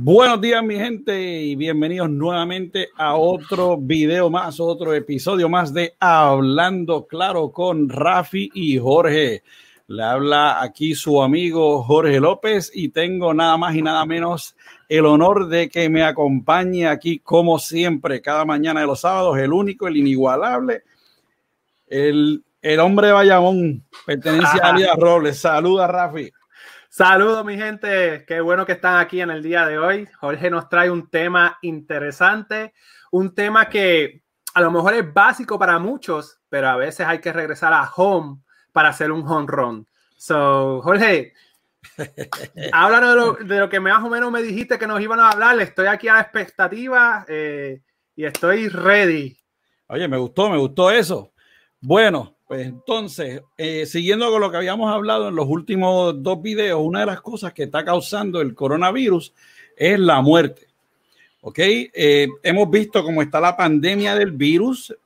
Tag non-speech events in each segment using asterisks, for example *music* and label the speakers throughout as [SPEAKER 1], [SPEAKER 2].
[SPEAKER 1] Buenos días, mi gente, y bienvenidos nuevamente a otro video más, otro episodio más de Hablando Claro con Rafi y Jorge. Le habla aquí su amigo Jorge López y tengo nada más y nada menos el honor de que me acompañe aquí, como siempre, cada mañana de los sábados, el único, el inigualable, el, el hombre Bayamón, pertenencia a *laughs* Lida Robles. Saluda, Rafi.
[SPEAKER 2] Saludos mi gente, qué bueno que están aquí en el día de hoy. Jorge nos trae un tema interesante, un tema que a lo mejor es básico para muchos, pero a veces hay que regresar a home para hacer un home run. So, Jorge, *laughs* háblanos de lo, de lo, que más o menos me dijiste que nos iban a hablar. Estoy aquí a la expectativa eh, y estoy ready.
[SPEAKER 1] Oye, me gustó, me gustó eso. Bueno, pues entonces, eh, siguiendo con lo que habíamos hablado en los últimos dos videos, una de las cosas que está causando el coronavirus es la muerte. ¿Ok? Eh, hemos visto cómo está la pandemia del virus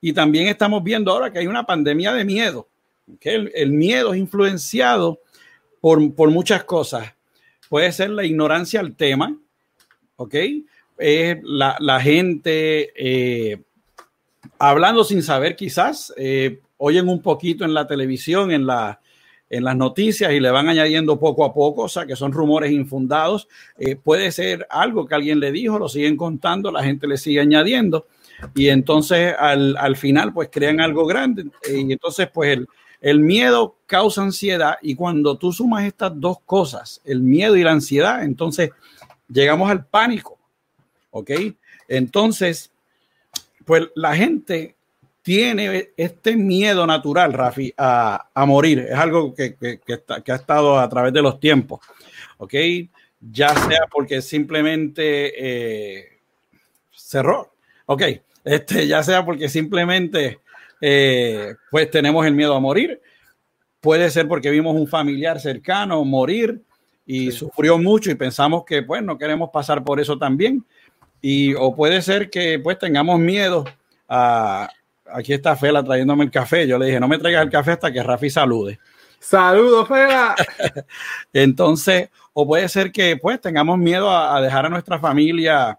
[SPEAKER 1] y también estamos viendo ahora que hay una pandemia de miedo. El, miedo es influenciado por, por, muchas cosas. Puede ser la ignorancia al tema, ¿ok? Es la, la gente eh, hablando sin saber quizás. Eh, oyen un poquito en la televisión, en, la, en las noticias y le van añadiendo poco a poco, o sea, que son rumores infundados. Eh, puede ser algo que alguien le dijo, lo siguen contando, la gente le sigue añadiendo y entonces al, al final pues crean algo grande eh, y entonces pues el, el miedo causa ansiedad y cuando tú sumas estas dos cosas, el miedo y la ansiedad, entonces llegamos al pánico, ¿ok? Entonces, pues la gente tiene este miedo natural, Rafi, a, a morir. Es algo que, que, que, está, que, ha estado a través de los tiempos, ¿ok? Ya sea porque simplemente eh, cerró, ¿ok? Este, ya sea porque simplemente eh, pues tenemos el miedo a morir. Puede ser porque vimos un familiar cercano morir y sí. sufrió mucho y pensamos que pues no queremos pasar por eso también. Y, o puede ser que pues tengamos miedo a, aquí está Fela trayéndome el café. Yo le dije, no me traigas el café hasta que Rafi salude.
[SPEAKER 2] Saludos, Fela. *laughs*
[SPEAKER 1] Entonces, o puede ser que pues tengamos miedo a, a dejar a nuestra familia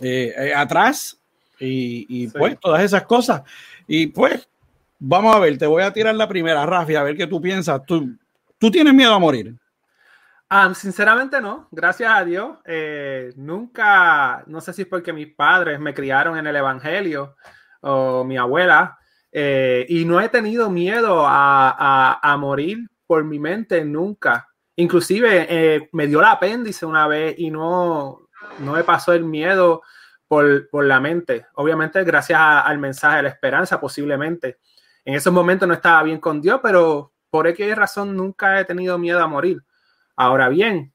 [SPEAKER 1] eh, eh, atrás y, y sí. pues todas esas cosas. Y pues, vamos a ver, te voy a tirar la primera, Rafi, a ver qué tú piensas. ¿Tú, tú tienes miedo a morir?
[SPEAKER 2] Um, sinceramente no, gracias a Dios. Eh, nunca, no sé si es porque mis padres me criaron en el Evangelio, o mi abuela, eh, y no he tenido miedo a, a, morir por mi mente nunca. Inclusive eh, me dio el apéndice una vez y no, no me pasó el miedo por, por la mente. Obviamente gracias al mensaje de la esperanza posiblemente. En esos momentos no estaba bien con Dios, pero por X razón nunca he tenido miedo a morir. Ahora bien,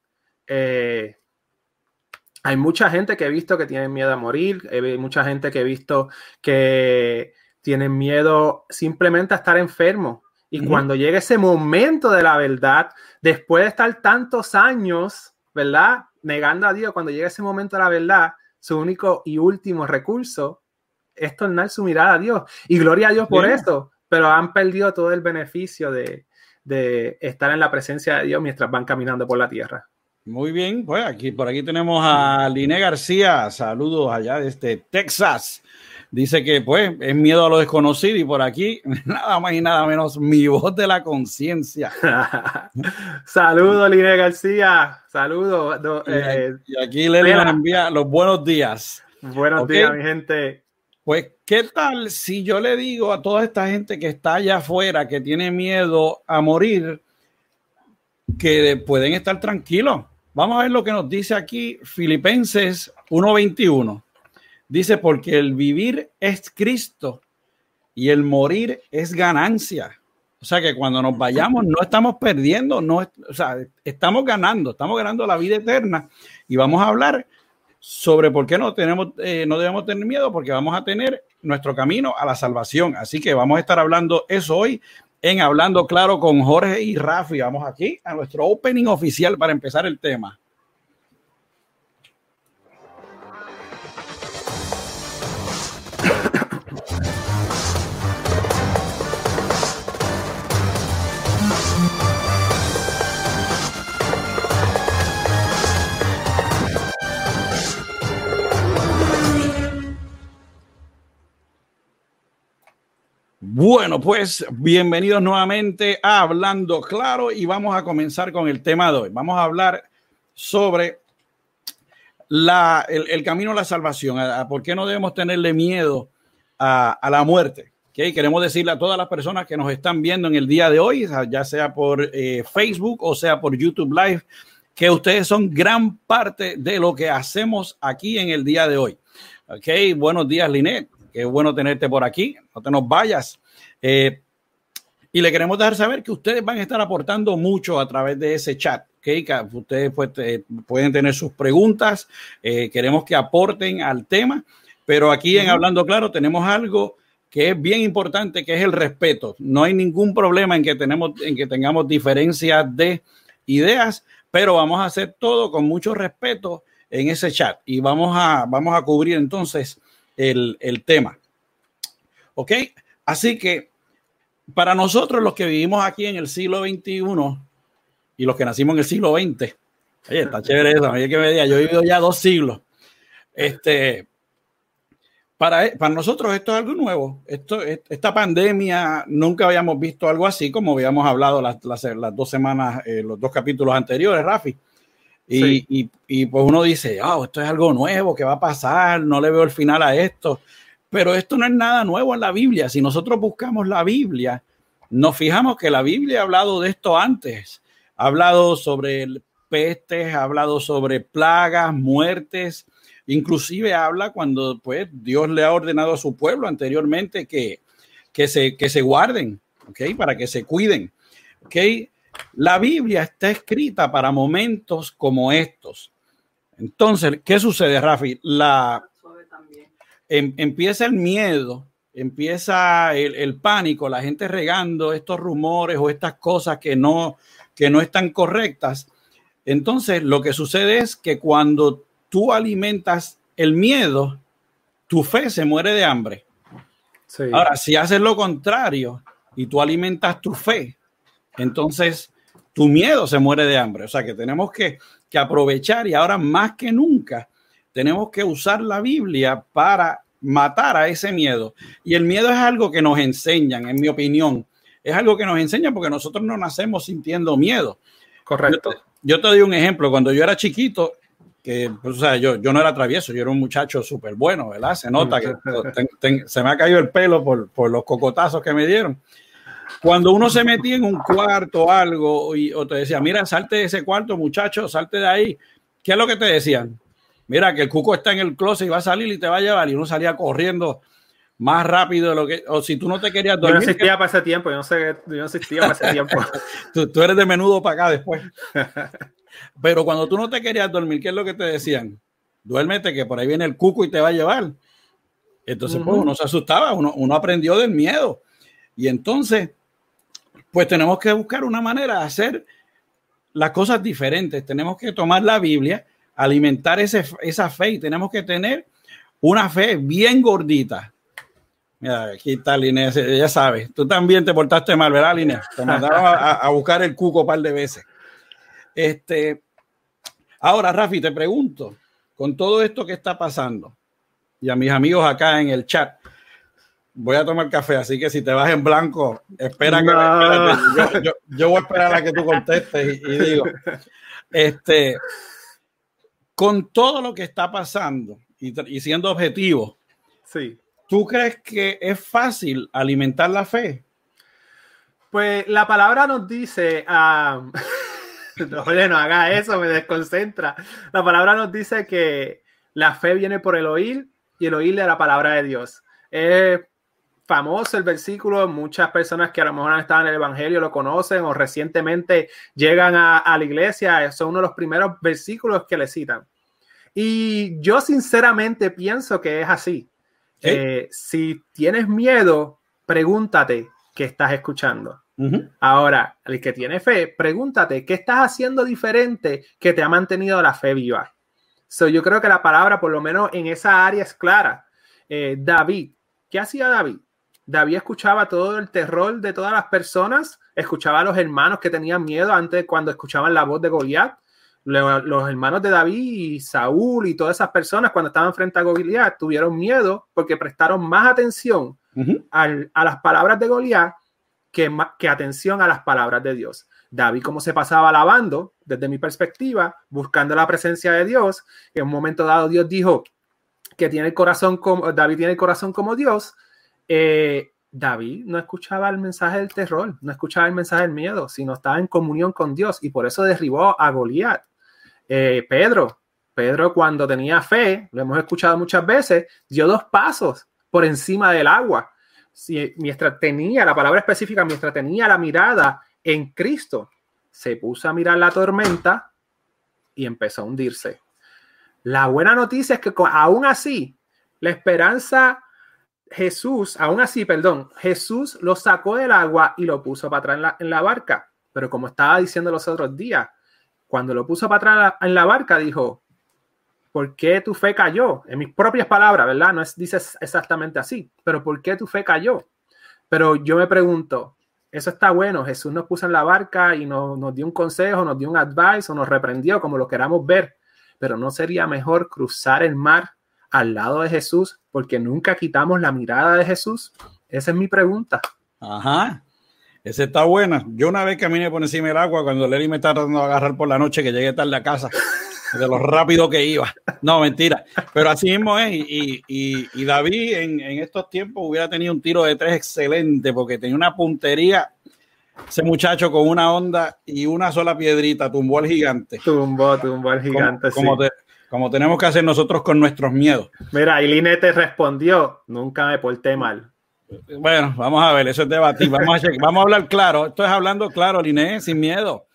[SPEAKER 2] eh, hay mucha gente que he visto que tienen miedo a morir, hay mucha gente que he visto que tienen miedo simplemente a estar enfermo. Y uh -huh. cuando llega ese momento de la verdad, después de estar tantos años, ¿verdad? Negando a Dios, cuando llega ese momento de la verdad, su único y último recurso es tornar su mirada a Dios. Y gloria a Dios por yeah. eso, pero han perdido todo el beneficio de, de estar en la presencia de Dios mientras van caminando por la tierra.
[SPEAKER 1] Muy bien, pues aquí por aquí tenemos a Liné García, saludos allá desde Texas. Dice que pues es miedo a lo desconocido y por aquí *laughs* nada más y nada menos mi voz de la conciencia. *laughs*
[SPEAKER 2] saludos Liné García, saludos.
[SPEAKER 1] Y, eh, y, aquí Leli nos envía los buenos días.
[SPEAKER 2] Buenos okay. días, mi gente.
[SPEAKER 1] Pues, ¿qué tal si yo le digo a toda esta gente que está allá afuera, que tiene miedo a morir, que pueden estar tranquilos? Vamos a ver lo que nos dice aquí Filipenses 1.21. Dice, porque el vivir es Cristo y el morir es ganancia. O sea que cuando nos vayamos no estamos perdiendo, no, o sea, estamos ganando, estamos ganando la vida eterna. Y vamos a hablar sobre por qué no, tenemos, eh, no debemos tener miedo, porque vamos a tener nuestro camino a la salvación. Así que vamos a estar hablando eso hoy en Hablando Claro con Jorge y Rafi. Vamos aquí a nuestro opening oficial para empezar el tema. Bueno, pues bienvenidos nuevamente a Hablando Claro y vamos a comenzar con el tema de hoy. Vamos a hablar sobre la, el, camino a la salvación, a, por qué no debemos tenerle miedo a, la muerte. ¿Okay? Queremos decirle a todas las personas que nos están viendo en el día de hoy, ya sea por eh, Facebook o sea por YouTube Live, que ustedes son gran parte de lo que hacemos aquí en el día de hoy. Ok, buenos días, Linet. Qué bueno tenerte por aquí. No te nos vayas. Eh, y le queremos dejar saber que ustedes van a estar aportando mucho a través de ese chat. ¿okay? Ustedes pues, pueden tener sus preguntas. Eh, queremos que aporten al tema. Pero aquí en Hablando Claro tenemos algo que es bien importante, que es el respeto. No hay ningún problema en que, tenemos, en que tengamos diferencias de ideas, pero vamos a hacer todo con mucho respeto en ese chat y vamos a, vamos a cubrir entonces el, el tema. ¿Ok? Así que para nosotros los que vivimos aquí en el siglo XXI y los que nacimos en el siglo XX, oye, está chévere eso, que me diga, yo he vivido ya dos siglos. Este, para, para nosotros esto es algo nuevo. Esto, esta pandemia nunca habíamos visto algo así, como habíamos hablado las, las, dos semanas, eh, los dos capítulos anteriores, Rafi. Y, y, y, pues uno dice, oh, esto es algo nuevo, ¿qué va a pasar? No le veo el final a esto. Pero esto no es nada nuevo en la Biblia. Si nosotros buscamos la Biblia, nos fijamos que la Biblia ha hablado de esto antes. Ha hablado sobre pestes, ha hablado sobre plagas, muertes. Inclusive habla cuando pues, Dios le ha ordenado a su pueblo anteriormente que, que, se, que se guarden, ¿ok? Para que se cuiden, ¿ok? La Biblia está escrita para momentos como estos. Entonces, ¿qué sucede, Rafi? La, em, empieza el miedo, empieza el, pánico, la gente regando estos rumores o estas cosas que no, que no están correctas. Entonces, lo que sucede es que cuando tú alimentas el miedo, tu fe se muere de hambre. Ahora, si haces lo contrario y tú alimentas tu fe, entonces tu miedo se muere de hambre. O sea que tenemos que, aprovechar y ahora más que nunca tenemos que usar la Biblia para matar a ese miedo. Y el miedo es algo que nos enseñan, en mi opinión. Es algo que nos enseñan porque nosotros no nacemos sintiendo miedo.
[SPEAKER 2] Correcto.
[SPEAKER 1] Yo te, doy un ejemplo. Cuando yo era chiquito, que pues, o sea, yo, yo no era travieso, yo era un muchacho súper bueno, ¿verdad? Se nota que *laughs* se me ha caído el pelo por, por los cocotazos que me dieron. Cuando uno se metía en un cuarto o algo y, o te decía, mira, salte de ese cuarto, muchacho, salte de ahí, ¿qué es lo que te decían? Mira, que el cuco está en el closet y va a salir y te va a llevar. Y uno salía corriendo más rápido de lo que. O si tú no te querías
[SPEAKER 2] dormir. Yo no existía para ese tiempo, yo no, sé, yo no existía para ese tiempo. *laughs*
[SPEAKER 1] tú, tú, eres de menudo para acá después. *laughs* Pero cuando tú no te querías dormir, ¿qué es lo que te decían? Duérmete, que por ahí viene el cuco y te va a llevar. Entonces, pues uno se asustaba, uno, uno aprendió del miedo. Y entonces, pues tenemos que buscar una manera de hacer las cosas diferentes. Tenemos que tomar la Biblia, alimentar esa fe y tenemos que tener una fe bien gordita. Mira, aquí está Inés, ya sabes, tú también te portaste mal, ¿verdad, Inés? Te mandaron a, buscar el cuco un par de veces. Este, ahora, Rafi, te pregunto, con todo esto que está pasando, y a mis amigos acá en el chat, voy a tomar café, así que si te vas en blanco, espera que yo, voy a esperar a que tú contestes y, digo, este, con todo lo que está pasando y, siendo objetivo,
[SPEAKER 2] sí.
[SPEAKER 1] ¿tú crees que es fácil alimentar la fe?
[SPEAKER 2] Pues la palabra nos dice, um, *laughs* no, no haga eso, me desconcentra. La palabra nos dice que la fe viene por el oír y el oír de la palabra de Dios. Es famoso el versículo, muchas personas que a lo mejor han estado en el Evangelio lo conocen o recientemente llegan a, la iglesia, son uno de los primeros versículos que le citan. Y yo sinceramente pienso que es así. Eh, si tienes miedo, pregúntate qué estás escuchando. Ahora, el que tiene fe, pregúntate qué estás haciendo diferente que te ha mantenido la fe viva. So, yo creo que la palabra, por lo menos en esa área, es clara. Eh, David, ¿qué hacía David? David escuchaba todo el terror de todas las personas, escuchaba a los hermanos que tenían miedo antes cuando escuchaban la voz de Goliat. Los hermanos de David y Saúl y todas esas personas cuando estaban frente a Goliat tuvieron miedo porque prestaron más atención a las palabras de Goliat que, que atención a las palabras de Dios. David, como se pasaba alabando, desde mi perspectiva, buscando la presencia de Dios, en un momento dado Dios dijo que tiene el corazón como, David tiene el corazón como Dios, eh, David no escuchaba el mensaje del terror, no escuchaba el mensaje del miedo, sino estaba en comunión con Dios y por eso derribó a Goliat. Eh, Pedro, Pedro cuando tenía fe, lo hemos escuchado muchas veces, dio dos pasos por encima del agua. Si, mientras tenía, la palabra específica, mientras tenía la mirada en Cristo, se puso a mirar la tormenta y empezó a hundirse. La buena noticia es que aún así, la esperanza Jesús, aún así, perdón, Jesús lo sacó del agua y lo puso para atrás en la, barca. Pero como estaba diciendo los otros días, cuando lo puso para atrás en la barca, dijo, ¿por qué tu fe cayó? En mis propias palabras, ¿verdad? No es, dices exactamente así, pero ¿por qué tu fe cayó? Pero yo me pregunto, eso está bueno, Jesús nos puso en la barca y nos, nos dio un consejo, nos dio un advice o nos reprendió, como lo queramos ver, pero ¿no sería mejor cruzar el mar al lado de Jesús porque nunca quitamos la mirada de Jesús? Esa es mi pregunta.
[SPEAKER 1] Ajá. Esa está buena. Yo una vez caminé por encima del agua cuando Lenny me estaba tratando de agarrar por la noche que llegué tarde a casa, de lo rápido que iba. No, mentira. Pero así mismo es. Y, y, y David en, en, estos tiempos hubiera tenido un tiro de tres excelente porque tenía una puntería. Ese muchacho con una onda y una sola piedrita tumbó al gigante.
[SPEAKER 2] Tumbó, tumbó al gigante.
[SPEAKER 1] Como, sí como tenemos que hacer nosotros con nuestros miedos.
[SPEAKER 2] Mira, y Line te respondió, nunca me porté mal.
[SPEAKER 1] Bueno, vamos a ver, eso es debatir. Vamos a, vamos a hablar claro. Esto es hablando claro, Line, sin miedo.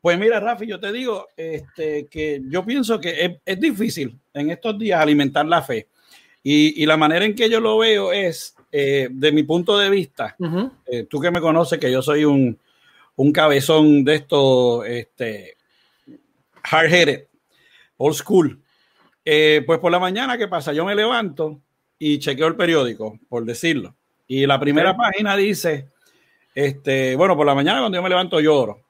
[SPEAKER 1] Pues mira, Rafi, yo te digo este, que yo pienso que es, difícil en estos días alimentar la fe. Y, la manera en que yo lo veo es, eh, de mi punto de vista, eh, tú que me conoces, que yo soy un, un cabezón de esto, este, hard-headed, old school. Eh, pues por la mañana, ¿qué pasa? Yo me levanto y chequeo el periódico, por decirlo. Y la primera página dice, este, bueno, por la mañana cuando yo me levanto lloro.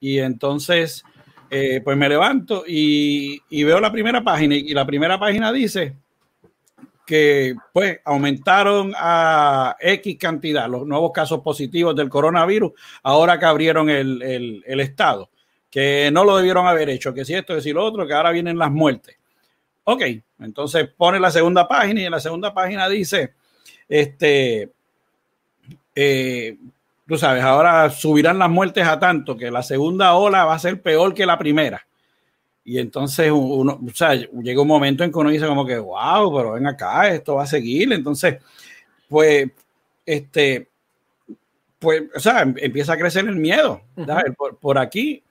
[SPEAKER 1] Y entonces, eh, pues me levanto y, veo la primera página y la primera página dice que pues aumentaron a X cantidad los nuevos casos positivos del coronavirus ahora que abrieron el, el estado que no lo debieron haber hecho, que si esto, que si lo otro, que ahora vienen las muertes. Ok, entonces pone la segunda página y en la segunda página dice, este, eh, tú sabes, ahora subirán las muertes a tanto que la segunda ola va a ser peor que la primera. Y entonces uno, o sea, llega un momento en que uno dice como que, wow, pero ven acá, esto va a seguir. Entonces, pues, este, pues, o sea, empieza a crecer el miedo. por, por, aquí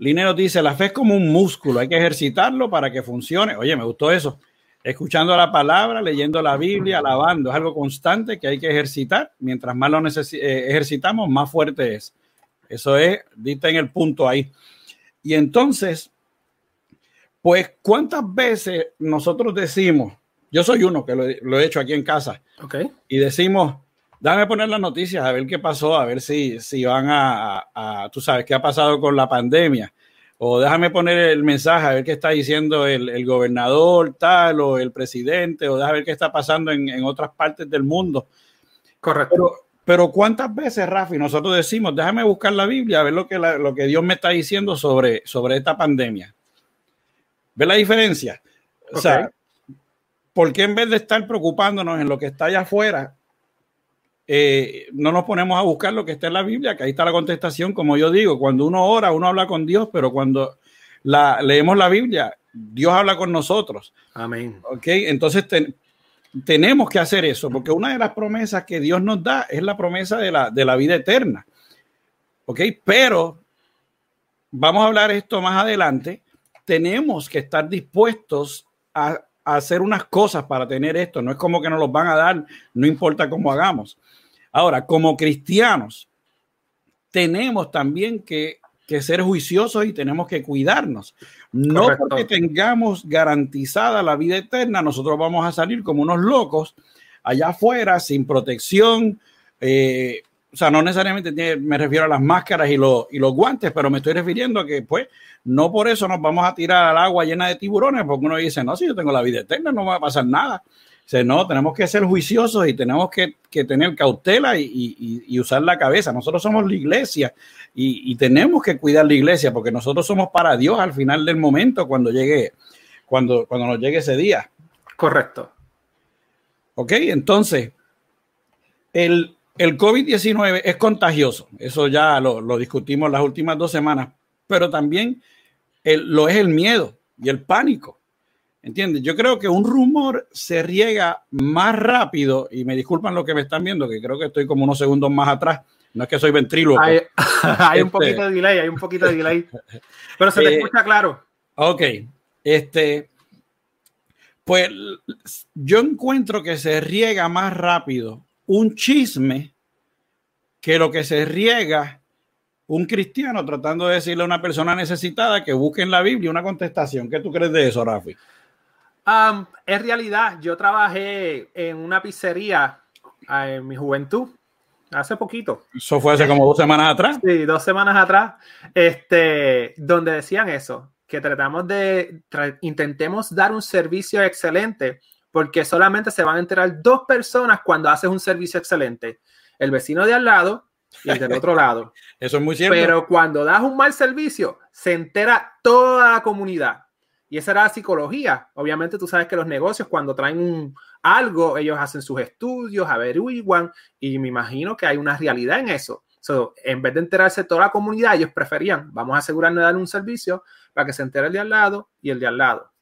[SPEAKER 1] Linero dice, la fe es como un músculo, hay que ejercitarlo para que funcione. Oye, me gustó eso. Escuchando la palabra, leyendo la Biblia, alabando, es algo constante que hay que ejercitar. Mientras más lo eh, ejercitamos, más fuerte es. Eso es, diste en el punto ahí. Y entonces, pues, ¿cuántas veces nosotros decimos, yo soy uno que lo, he hecho aquí en casa,
[SPEAKER 2] okay.
[SPEAKER 1] y decimos, Dame poner las noticias, a ver qué pasó, a ver si, si van a, tú sabes, qué ha pasado con la pandemia. O déjame poner el mensaje, a ver qué está diciendo el, gobernador tal o el presidente, o déjame ver qué está pasando en, otras partes del mundo.
[SPEAKER 2] Correcto.
[SPEAKER 1] Pero, pero, ¿cuántas veces, Rafi, nosotros decimos, déjame buscar la Biblia, a ver lo que, lo que Dios me está diciendo sobre, sobre esta pandemia? ¿Ve la diferencia? O sea, ¿por qué en vez de estar preocupándonos en lo que está allá afuera, eh, no nos ponemos a buscar lo que está en la Biblia, que ahí está la contestación, como yo digo, cuando uno ora, uno habla con Dios, pero cuando la, leemos la Biblia, Dios habla con nosotros.
[SPEAKER 2] Amén.
[SPEAKER 1] Ok, entonces tenemos que hacer eso, porque una de las promesas que Dios nos da es la promesa de la, de la vida eterna. Ok, pero vamos a hablar esto más adelante. Tenemos que estar dispuestos a, a hacer unas cosas para tener esto. No es como que nos los van a dar, no importa cómo hagamos. Ahora, como cristianos, tenemos también que, ser juiciosos y tenemos que cuidarnos. No porque tengamos garantizada la vida eterna, nosotros vamos a salir como unos locos allá afuera, sin protección. Eh, o sea, no necesariamente me refiero a las máscaras y, los, y los guantes, pero me estoy refiriendo a que, pues, no por eso nos vamos a tirar al agua llena de tiburones, porque uno dice, no, si yo tengo la vida eterna, no me va a pasar nada sea, no, tenemos que ser juiciosos y tenemos que, tener cautela y, usar la cabeza. Nosotros somos la iglesia y, tenemos que cuidar la iglesia porque nosotros somos para Dios al final del momento cuando llegue, cuando, cuando nos llegue ese día.
[SPEAKER 2] Correcto.
[SPEAKER 1] Ok, entonces, el, el COVID-19 es contagioso. Eso ya lo, lo, discutimos las últimas dos semanas, pero también lo es el miedo y el pánico. ¿Entiendes? Yo creo que un rumor se riega más rápido, y me disculpan lo que me están viendo, que creo que estoy como unos segundos más atrás. No es que soy ventríloco.
[SPEAKER 2] Hay, *laughs* un este, poquito de delay, hay un poquito de delay. Pero se te *laughs* eh, escucha claro.
[SPEAKER 1] Ok. Este. Pues yo encuentro que se riega más rápido un chisme que lo que se riega un cristiano tratando de decirle a una persona necesitada que busque en la Biblia una contestación. ¿Qué tú crees de eso, Rafi?
[SPEAKER 2] Um, es realidad. Yo trabajé en una pizzería ah, en mi juventud, hace poquito.
[SPEAKER 1] Eso fue hace como dos semanas atrás.
[SPEAKER 2] Sí, dos semanas atrás, este, donde decían eso, que tratamos de, intentemos dar un servicio excelente, porque solamente se van a enterar dos personas cuando haces un servicio excelente. El vecino de al lado y el del otro lado. *laughs*
[SPEAKER 1] Eso es muy cierto.
[SPEAKER 2] Pero cuando das un mal servicio, se entera toda la comunidad. Y esa era la psicología. Obviamente tú sabes que los negocios cuando traen algo, ellos hacen sus estudios, averiguan y me imagino que hay una realidad en eso. en vez de enterarse toda la comunidad, ellos preferían, vamos a asegurarnos de darle un servicio para que se entere el de al lado y el de al lado.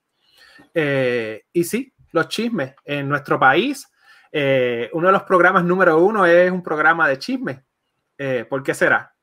[SPEAKER 2] Eh, y sí, los chismes. En nuestro país, eh, uno de los programas número uno es un programa de chismes. Eh, ¿Por qué será?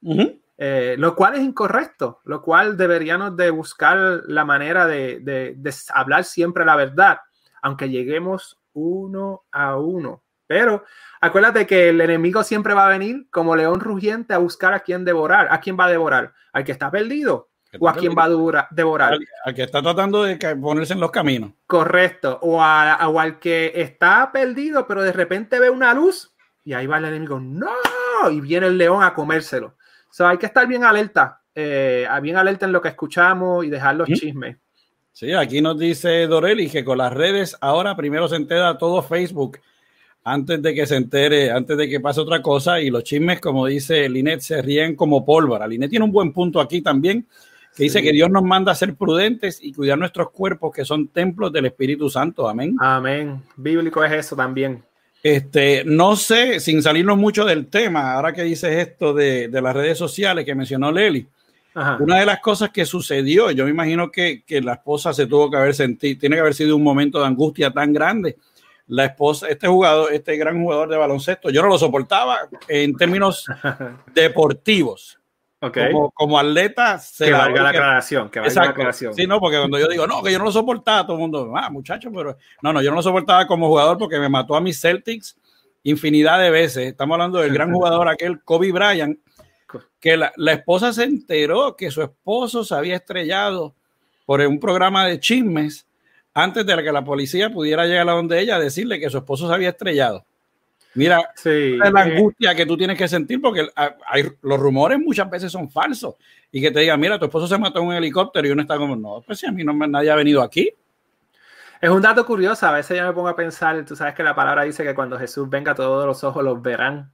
[SPEAKER 2] Eh, lo cual es incorrecto, lo cual deberíamos de buscar la manera de, hablar siempre la verdad, aunque lleguemos uno a uno. Pero acuérdate que el enemigo siempre va a venir como león rugiente a buscar a quien devorar. ¿A quién va a devorar? ¿Al que está perdido? ¿O a quién va a devorar?
[SPEAKER 1] Al, que está tratando de ponerse en los caminos.
[SPEAKER 2] Correcto. O, a, o al que está perdido, pero de repente ve una luz y ahí va el enemigo. ¡No! Y viene el león a comérselo hay que estar bien alerta, eh, bien alerta en lo que escuchamos y dejar los chismes.
[SPEAKER 1] Sí, aquí nos dice Doreli que con las redes ahora primero se entera todo Facebook antes de que se entere, antes de que pase otra cosa y los chismes, como dice Linet, se ríen como pólvora. Linet tiene un buen punto aquí también, que dice que Dios nos manda a ser prudentes y cuidar nuestros cuerpos que son templos del Espíritu Santo. Amén.
[SPEAKER 2] Amén. Bíblico es eso también.
[SPEAKER 1] Este, no sé, sin salirnos mucho del tema, ahora que dices esto de, las redes sociales que mencionó Leli, una de las cosas que sucedió, yo me imagino que, la esposa se tuvo que haber sentido, tiene que haber sido un momento de angustia tan grande. La esposa, este jugador, este gran jugador de baloncesto, yo no lo soportaba en términos *laughs* deportivos. Como, atleta,
[SPEAKER 2] se que valga la aclaración, que valga la aclaración.
[SPEAKER 1] Sí, no, porque cuando yo digo, no, que yo no lo soportaba, todo el mundo, ah, muchacho, pero no, no, yo no lo soportaba como jugador porque me mató a mis Celtics infinidad de veces. Estamos hablando del gran *laughs* jugador aquel Kobe Bryant, que la, la esposa se enteró que su esposo se había estrellado por un programa de chismes antes de que la policía pudiera llegar a donde ella a decirle que su esposo se había estrellado. Mira, sí, la eh, angustia que tú tienes que sentir porque hay, los rumores muchas veces son falsos y que te digan, mira, tu esposo se mató en un helicóptero y uno está como, no, pues si a mí no nadie ha venido aquí.
[SPEAKER 2] Es un dato curioso, a veces yo me pongo a pensar, tú sabes que la palabra dice que cuando Jesús venga todos los ojos los verán.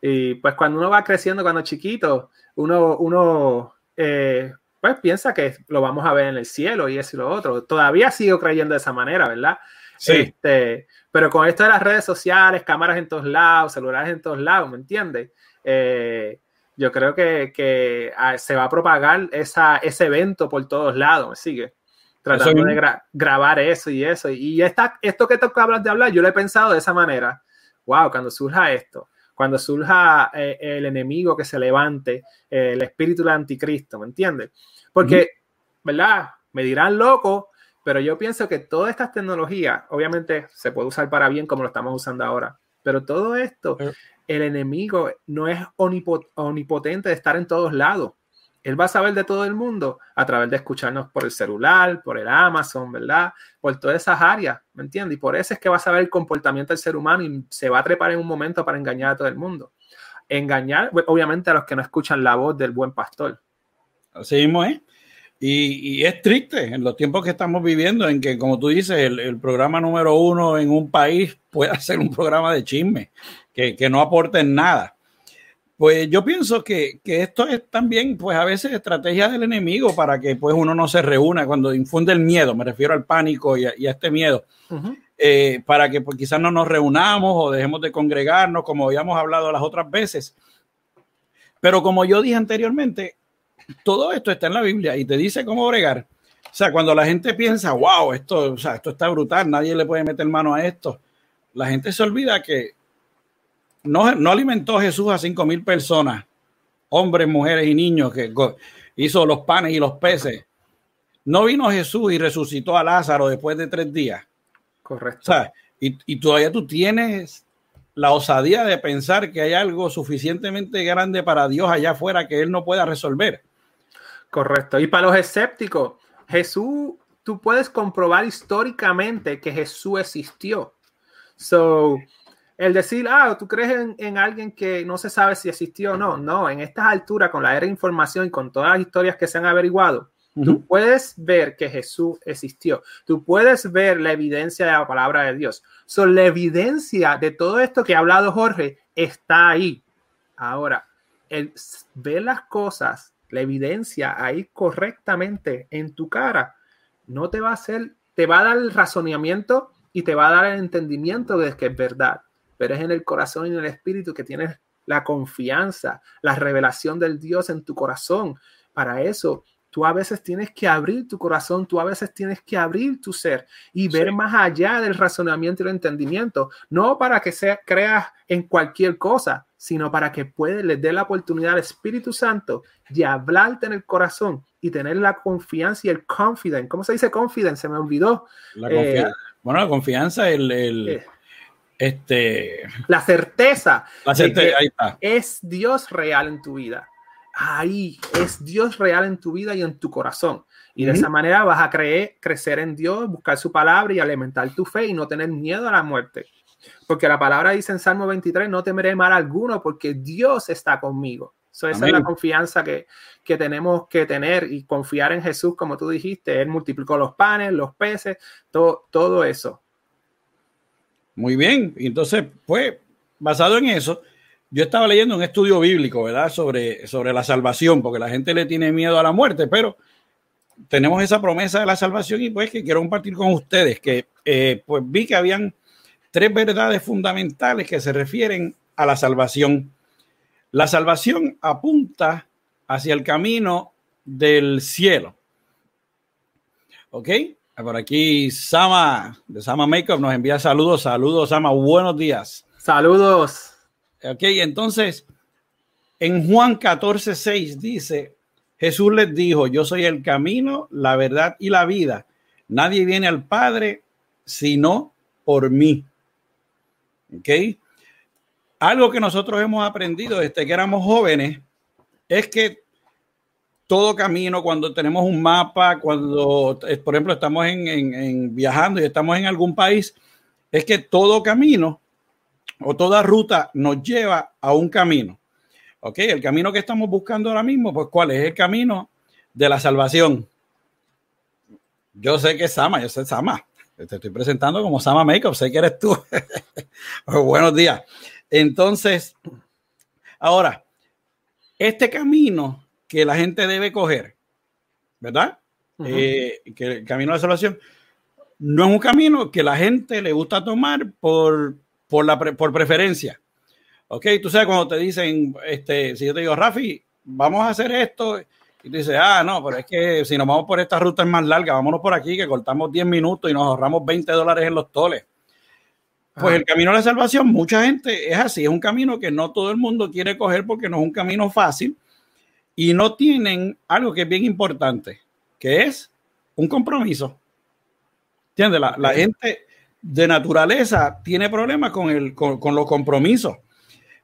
[SPEAKER 2] Y pues cuando uno va creciendo, cuando chiquito, uno, uno eh, pues piensa que lo vamos a ver en el cielo y eso y lo otro. Todavía sigo creyendo de esa manera, ¿verdad? Sí. Este, pero con esto de las redes sociales, cámaras en todos lados, celulares en todos lados, ¿me entiendes? Eh, yo creo que, ah, se va a propagar esa, ese evento por todos lados, ¿me sigue? Tratando de grabar eso y eso. Y esta, esto que tú hablas de hablar, yo lo he pensado de esa manera. Wow, cuando surja esto, cuando surja eh, el enemigo que se levante, eh, el espíritu del anticristo, ¿me entiendes? Porque, ¿verdad? Me dirán loco, pero yo pienso que todas estas tecnologías, obviamente se puede usar para bien como lo estamos usando ahora, pero todo esto, el enemigo no es omnipotente de estar en todos lados. Él va a saber de todo el mundo a través de escucharnos por el celular, por el Amazon, ¿verdad? Por todas esas áreas, ¿me entiendes? Y por eso es que va a saber el comportamiento del ser humano y se va a trepar en un momento para engañar a todo el mundo. Engañar, obviamente, a los que no escuchan la voz del buen pastor.
[SPEAKER 1] Así mismo es. Y, es triste en los tiempos que estamos viviendo, en que, como tú dices, el, programa número uno en un país *laughs* puede ser un programa de chisme, que, que no aporte nada. Pues yo pienso que, que, esto es también, pues a veces, estrategia del enemigo para que pues uno no se reúna cuando infunde el miedo, me refiero al pánico y a, este miedo, eh, para que pues quizás no nos reunamos o dejemos de congregarnos como habíamos hablado las otras veces. Pero como yo dije anteriormente, todo esto está en la Biblia y te dice cómo bregar. O sea, cuando la gente piensa, wow, esto, o sea, esto está brutal, nadie le puede meter mano a esto, la gente se olvida que no, no alimentó Jesús a cinco mil personas, hombres, mujeres y niños, que hizo los panes y los peces. No vino Jesús y resucitó a Lázaro después de tres días.
[SPEAKER 2] Correcto.
[SPEAKER 1] O sea, y, y todavía tú tienes la osadía de pensar que hay algo suficientemente grande para Dios allá afuera que Él no pueda resolver.
[SPEAKER 2] Correcto. Y para los escépticos, Jesús, tú puedes comprobar históricamente que Jesús existió. So, el decir, ah, tú crees en, alguien que no se sabe si existió o no. No, en estas alturas, con la era de información y con todas las historias que se han averiguado, tú puedes ver que Jesús existió. Tú puedes ver la evidencia de la palabra de Dios. So, la evidencia de todo esto que ha hablado Jorge está ahí. Ahora, el ver las cosas la evidencia ahí correctamente en tu cara, no te va a hacer, te va a dar el razonamiento y te va a dar el entendimiento de que es verdad, pero es en el corazón y en el espíritu que tienes la confianza, la revelación del Dios en tu corazón. Para eso, tú a veces tienes que abrir tu corazón, tú a veces tienes que abrir tu ser y ver más allá del razonamiento y el entendimiento, no para que sea, creas en cualquier cosa, sino para que puede, les dé la oportunidad al Espíritu Santo de hablarte en el corazón y tener la confianza y el confidence. ¿Cómo se dice confidence? Se me olvidó.
[SPEAKER 1] La. Eh, bueno, la confianza, el, el eh, este...
[SPEAKER 2] La certeza.
[SPEAKER 1] La certeza, ahí está.
[SPEAKER 2] Es Dios real en tu vida. Ahí es Dios real en tu vida y en tu corazón. Y de esa manera vas a creer, crecer en Dios, buscar su palabra y alimentar tu fe y no tener miedo a la muerte. Porque la palabra dice en Salmo 23, no temeré mal alguno porque Dios está conmigo. esa es la confianza que, que, tenemos que tener y confiar en Jesús, como tú dijiste. Él multiplicó los panes, los peces, todo, todo eso.
[SPEAKER 1] Muy bien. Entonces, pues, basado en eso, yo estaba leyendo un estudio bíblico, ¿verdad? Sobre, sobre la salvación, porque la gente le tiene miedo a la muerte, pero tenemos esa promesa de la salvación y pues que quiero compartir con ustedes, que eh, pues vi que habían tres verdades fundamentales que se refieren a la salvación. La salvación apunta hacia el camino del cielo. ¿Ok? Por aquí Sama de Sama Makeup nos envía saludos. Saludos, Sama. Buenos días.
[SPEAKER 2] Saludos.
[SPEAKER 1] Ok, entonces en Juan 14, 6 dice, Jesús les dijo, yo soy el camino, la verdad y la vida. Nadie viene al Padre sino por mí. ¿Ok? Algo que nosotros hemos aprendido desde que éramos jóvenes es que todo camino, cuando tenemos un mapa, cuando, eh, por ejemplo, estamos en, viajando y estamos en algún país, es que todo camino o toda ruta nos lleva a un camino. ¿Ok? El camino que estamos buscando ahora mismo, pues ¿cuál es? El camino de la salvación. Yo sé que es Sama, yo sé Sama. Te estoy presentando como Sama Makeup, sé que eres tú. *laughs* Buenos días. Entonces, ahora, este camino que la gente debe coger, ¿verdad? Eh, que el camino de la salvación no es un camino que la gente le gusta tomar por, por, la por preferencia. Ok, tú sabes cuando te dicen, este, si yo te digo, Rafi, vamos a hacer esto, y tú dices, ah, no, pero es que si nos vamos por esta ruta es más larga, vámonos por aquí, que cortamos 10 minutos y nos ahorramos 20 dólares en los toles. Pues el camino a la salvación, mucha gente es así, es un camino que no todo el mundo quiere coger porque no es un camino fácil y no tienen algo que es bien importante, que es un compromiso. ¿Entiendes? La, gente de naturaleza tiene problemas con, el, con, los compromisos.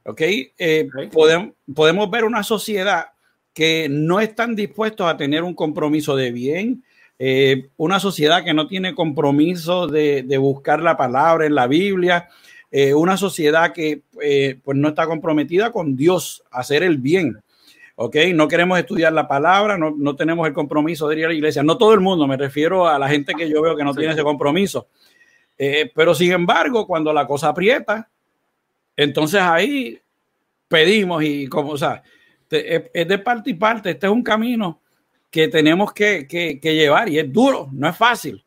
[SPEAKER 1] ¿Ok? Eh, podemos, podemos ver una sociedad que no están dispuestos a tener un compromiso de bien, eh, una sociedad que no tiene compromiso de, buscar la palabra en la Biblia, eh, una sociedad que eh, pues no está comprometida con Dios, a hacer el bien. ¿ok? No queremos estudiar la palabra, no, no, tenemos el compromiso de ir a la iglesia. No todo el mundo, me refiero a la gente que yo veo que no tiene ese compromiso. Eh, pero sin embargo, cuando la cosa aprieta, entonces ahí pedimos y como, o sea, es de parte y parte. Este es un camino que tenemos que, que, llevar y es duro, no es fácil.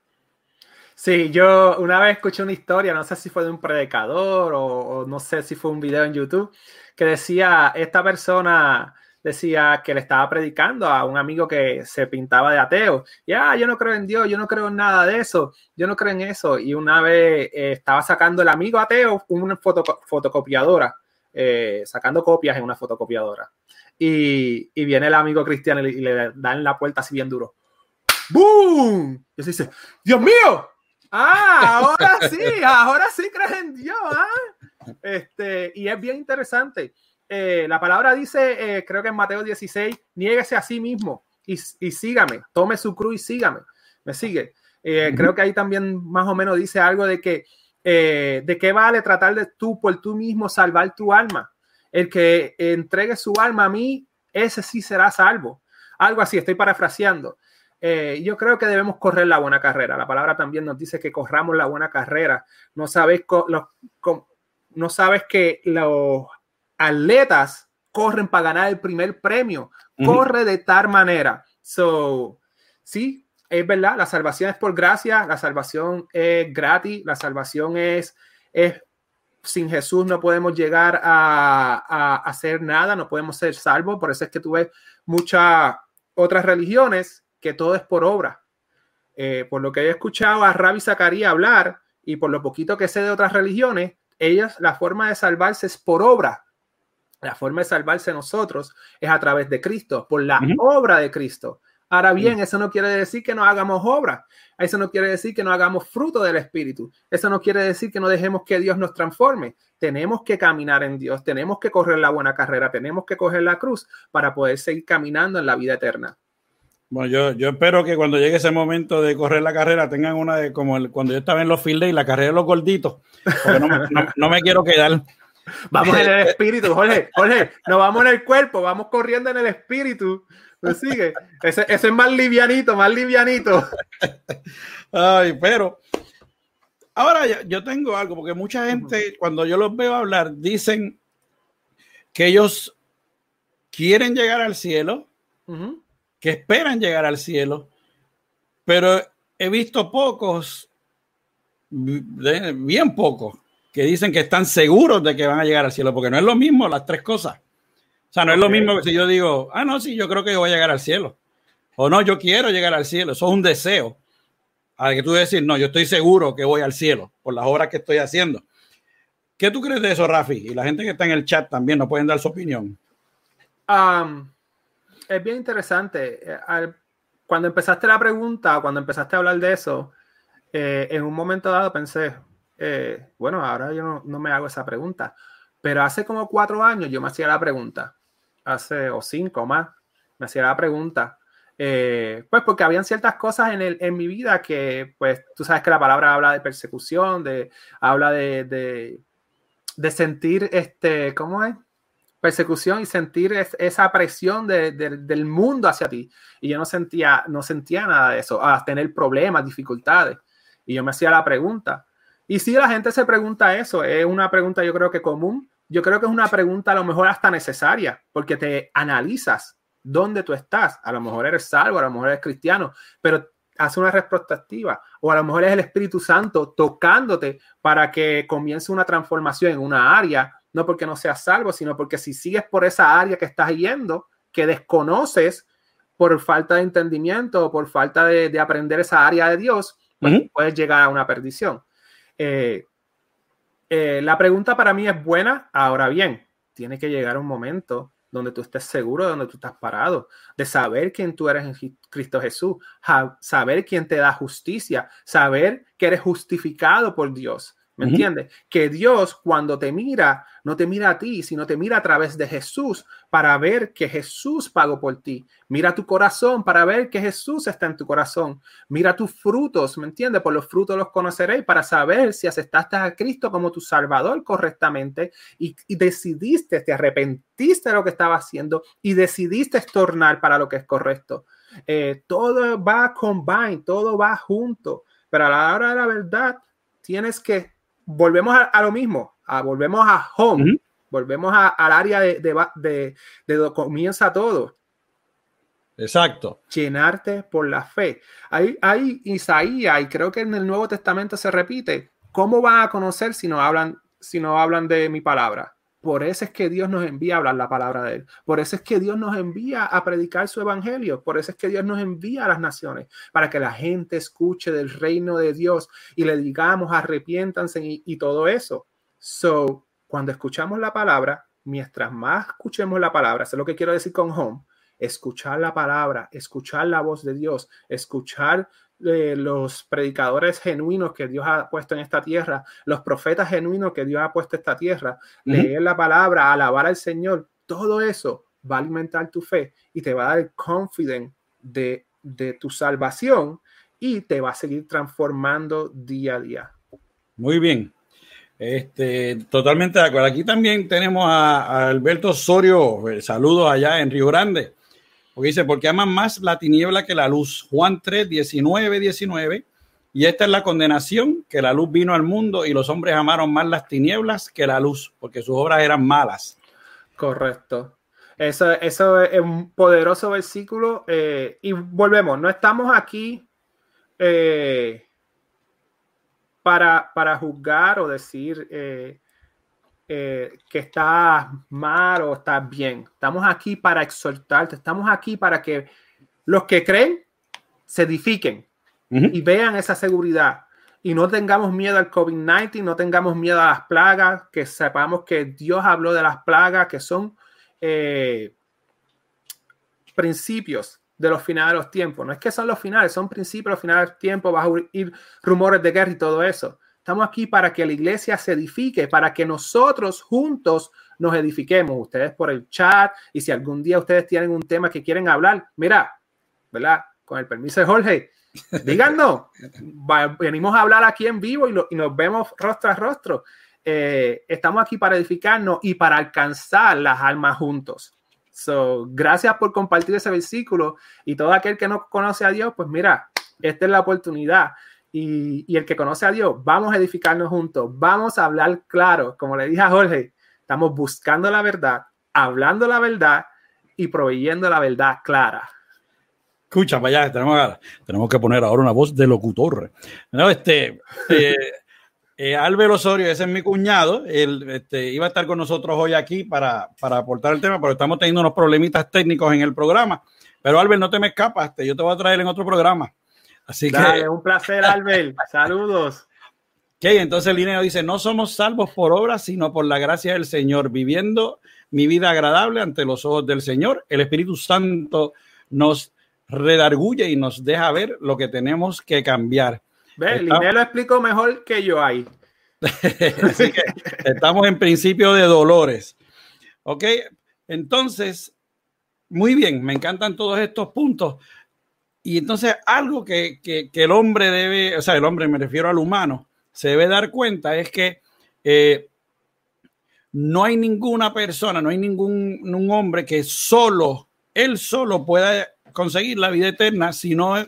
[SPEAKER 2] Sí, yo una vez escuché una historia, no sé si fue de un predicador o, o, no sé si fue un video en YouTube, que decía, esta persona decía que le estaba predicando a un amigo que se pintaba de ateo. Y, ah, yo no creo en Dios, yo no creo en nada de eso, yo no creo en eso. Y una vez eh, estaba sacando el amigo ateo una foto, fotocopiadora, eh, sacando copias en una fotocopiadora. Y, y, viene el amigo cristiano y, le dan la puerta así bien duro. ¡Boom! Y se dice, Dios mío, Ah, ahora sí, *laughs* ahora sí crees en Dios. ¿ah? Este, y es bien interesante. Eh, la palabra dice, eh, creo que en Mateo 16, niéguese a sí mismo y, y, sígame, tome su cruz y sígame. Me sigue. Eh, creo que ahí también más o menos dice algo de que de qué vale tratar de tú por tú mismo salvar tu alma. El que entregue su alma a mí, ese sí será salvo. Algo así, estoy parafraseando. Eh, yo creo que debemos correr la buena carrera. La palabra también nos dice que corramos la buena carrera. No sabes, los, no sabes que los atletas corren para ganar el primer premio. Corre de tal manera. So, sí, es verdad, la salvación es por gracia, la salvación es gratis, la salvación es, es sin Jesús no podemos llegar a, a, hacer nada, no podemos ser salvos. Por eso es que tú ves muchas otras religiones que todo es por obra. Eh, por lo que he escuchado a Rabbi Zacarías hablar y por lo poquito que sé de otras religiones, ellas, la forma de salvarse es por obra. La forma de salvarse nosotros es a través de Cristo, por la uh -huh. obra de Cristo. Ahora bien, eso no quiere decir que no hagamos obra. Eso no quiere decir que no hagamos fruto del Espíritu. Eso no quiere decir que no dejemos que Dios nos transforme. Tenemos que caminar en Dios, tenemos que correr la buena carrera, tenemos que coger la cruz para poder seguir caminando en la vida eterna.
[SPEAKER 1] Bueno, yo, yo espero que cuando llegue ese momento de correr la carrera tengan una de como el, cuando yo estaba en los field days, la carrera de los gorditos, porque no, no, no me quiero quedar.
[SPEAKER 2] Vamos en el *laughs* espíritu, Jorge, Jorge, no vamos en el cuerpo, vamos corriendo en el espíritu. ¿Me sigue? Ese, ese es más livianito, más livianito.
[SPEAKER 1] Ay, pero ahora yo, yo tengo algo, porque mucha gente, cuando yo los veo hablar, dicen que ellos quieren llegar al cielo, uh -huh. que esperan llegar al cielo, pero he visto pocos, bien pocos, que dicen que están seguros de que van a llegar al cielo, porque no es lo mismo las tres cosas. O sea, no okay. es lo mismo que si yo digo, ah, no, sí, yo creo que voy a llegar al cielo. O no, yo quiero llegar al cielo. Eso es un deseo. A que tú decir, no, yo estoy seguro que voy al cielo por las obras que estoy haciendo. ¿Qué tú crees de eso, Rafi? Y la gente que está en el chat también nos pueden dar su opinión.
[SPEAKER 2] Um, es bien interesante. Eh, cuando empezaste la pregunta, cuando empezaste a hablar de eso, eh, en un momento dado pensé, eh, bueno, ahora yo no, me hago esa pregunta, pero hace como cuatro años yo me hacía la pregunta, hace o cinco más, me hacía la pregunta, eh, pues porque habían ciertas cosas en, mi vida que, pues, tú sabes que la palabra habla de persecución, de, habla de, sentir, este, ¿cómo es? persecución y sentir es, esa presión de, de, del mundo hacia ti. Y yo no sentía, no sentía nada de eso, a tener problemas, dificultades. Y yo me hacía la pregunta, y si la gente se pregunta eso, es una pregunta yo creo que común, yo creo que es una pregunta a lo mejor hasta necesaria, porque te analizas dónde tú estás, a lo mejor eres salvo, a lo mejor eres cristiano, pero hace una retrospectiva, o a lo mejor es el Espíritu Santo tocándote para que comience una transformación en una área, no porque no seas salvo, sino porque si sigues por esa área que estás yendo, que desconoces por falta de entendimiento o por falta de, de aprender esa área de Dios, pues uh -huh. puedes llegar a una perdición. Eh, eh, la pregunta para mí es buena, ahora bien, tiene que llegar un momento donde tú estés seguro de donde tú estás parado, de saber quién tú eres en Cristo Jesús, saber quién te da justicia, saber que eres justificado por Dios, ¿Me entiendes? Que Dios cuando te mira, no te mira a ti, sino te mira a través de Jesús para ver que Jesús pagó por ti. Mira tu corazón para ver que Jesús está en tu corazón. Mira tus frutos, ¿me entiendes? Por los frutos los conoceréis para saber si aceptaste a Cristo como tu Salvador correctamente y, decidiste, te arrepentiste de lo que estaba haciendo y decidiste tornar para lo que es correcto. Eh, todo va combine, todo va junto, pero a la hora de la verdad tienes que volvemos a, lo mismo, volvemos a home, volvemos al área de, de, donde comienza todo.
[SPEAKER 1] Exacto.
[SPEAKER 2] Llenarte por la fe. Hay, hay Isaías, y creo que en el Nuevo Testamento se repite, ¿cómo van a conocer si no hablan, si no hablan de mi palabra? Por eso es que Dios nos envía a hablar la palabra de Él. Por eso es que Dios nos envía a predicar su evangelio. Por eso es que Dios nos envía a las naciones, para que la gente escuche del reino de Dios y le digamos arrepiéntanse y, todo eso. So, cuando escuchamos la palabra, mientras más escuchemos la palabra, eso es lo que quiero decir con home, escuchar la palabra, escuchar la voz de Dios, escuchar los predicadores genuinos que Dios ha puesto en esta tierra, los profetas genuinos que Dios ha puesto en esta tierra, leer la palabra, alabar al Señor, todo eso va a alimentar tu fe y te va a dar el confidence de, de tu salvación y te va a seguir transformando día a día.
[SPEAKER 1] Muy bien. Este, totalmente de acuerdo. Aquí también tenemos a, Alberto Osorio, saludos allá en Río Grande. Porque dice, porque aman más la tiniebla que la luz. Juan 3, 19, 19. Y esta es la condenación, que la luz vino al mundo y los hombres amaron más las tinieblas que la luz, porque sus obras eran malas.
[SPEAKER 2] Correcto. Eso, eso es un poderoso versículo. Eh, y volvemos, no estamos aquí eh, para, para, juzgar o decir eh, eh, que está mal o está bien. Estamos aquí para exhortarte, estamos aquí para que los que creen se edifiquen y vean esa seguridad y no tengamos miedo al COVID-19, no tengamos miedo a las plagas, que sepamos que Dios habló de las plagas, que son eh, principios de los finales de los tiempos. No es que son los finales, son principios los finales del tiempo, va a ir rumores de guerra y todo eso. Estamos aquí para que la iglesia se edifique, para que nosotros juntos nos edifiquemos. Ustedes por el chat y si algún día ustedes tienen un tema que quieren hablar, mira, ¿verdad? Con el permiso de Jorge, *laughs* díganos. venimos a hablar aquí en vivo y, nos vemos rostro a rostro. Eh, estamos aquí para edificarnos y para alcanzar las almas juntos. So, gracias por compartir ese versículo y todo aquel que no conoce a Dios, pues mira, esta es la oportunidad y, el que conoce a Dios, vamos a edificarnos juntos, vamos a hablar claro, como le dije a Jorge, estamos buscando la verdad, hablando la verdad y proveyendo la verdad clara.
[SPEAKER 1] Escucha, vaya, tenemos, tenemos que poner ahora una voz de locutor. No, este, eh, *laughs* eh, Álvaro Osorio, ese es mi cuñado, él este, iba a estar con nosotros hoy aquí para, para aportar el tema, pero estamos teniendo unos problemitas técnicos en el programa. Pero Álvaro, no te me escapas, este, yo te voy a traer en otro programa. Así
[SPEAKER 2] que. Un placer, Albert. *laughs* Saludos.
[SPEAKER 1] Ok, entonces Lineo dice: No somos salvos por obras, sino por la gracia del Señor, viviendo mi vida agradable ante los ojos del Señor. El Espíritu Santo nos redarguye y nos deja ver lo que tenemos que cambiar.
[SPEAKER 2] Ve, Lineo lo explico mejor que yo ahí. *laughs*
[SPEAKER 1] Así que estamos en principio de dolores. Ok, entonces, muy bien, me encantan todos estos puntos. Y entonces algo que, el hombre debe, o sea, el hombre me refiero al humano, se debe dar cuenta es que eh, no hay ninguna persona, no hay ningún hombre que solo, él solo pueda conseguir la vida eterna, sino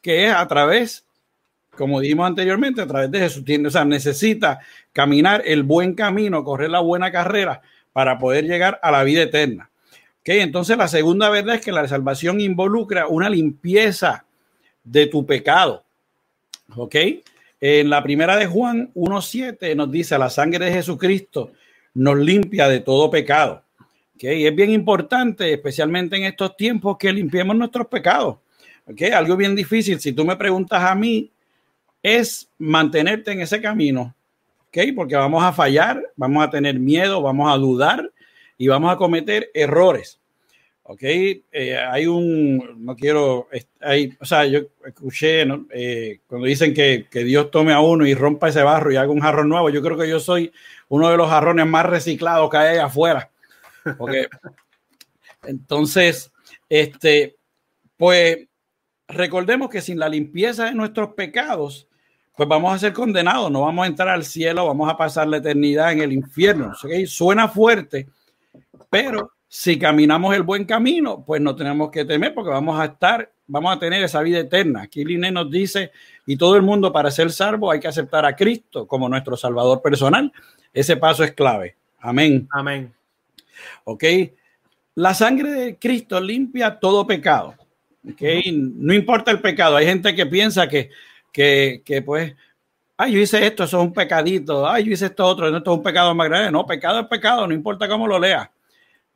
[SPEAKER 1] que es a través, como dijimos anteriormente, a través de Jesús. O sea, necesita caminar el buen camino, correr la buena carrera para poder llegar a la vida eterna. Okay, entonces la segunda verdad es que la salvación involucra una limpieza de tu pecado. ¿Ok? En la primera de Juan 1.7 nos dice, la sangre de Jesucristo nos limpia de todo pecado. ¿Okay? Es bien importante, especialmente en estos tiempos, que limpiemos nuestros pecados. ¿Okay? Algo bien difícil, si tú me preguntas a mí, es mantenerte en ese camino. ¿Ok? Porque vamos a fallar, vamos a tener miedo, vamos a dudar, y vamos a cometer errores. ¿Ok? Eh, hay un, no quiero, hay, o sea, yo escuché eh, cuando dicen que, que, Dios tome a uno y rompa ese barro y haga un jarrón nuevo. Yo creo que yo soy uno de los jarrones más reciclados que hay afuera. Porque *laughs* entonces, este, pues recordemos que sin la limpieza de nuestros pecados, pues vamos a ser condenados, no vamos a entrar al cielo, vamos a pasar la eternidad en el infierno. ¿okay? Suena fuerte, pero si caminamos el buen camino, pues no tenemos que temer porque vamos a estar, vamos a tener esa vida eterna. Aquí Liné nos dice, y todo el mundo para ser salvo hay que aceptar a Cristo como nuestro Salvador personal. Ese paso es clave. Amén.
[SPEAKER 2] Amén.
[SPEAKER 1] Ok. La sangre de Cristo limpia todo pecado. Okay. No importa el pecado. Hay gente que piensa que que, que pues, ay, yo hice esto, eso es un pecadito, ay, yo hice esto otro, esto es un pecado más grande. No, pecado es pecado, no importa cómo lo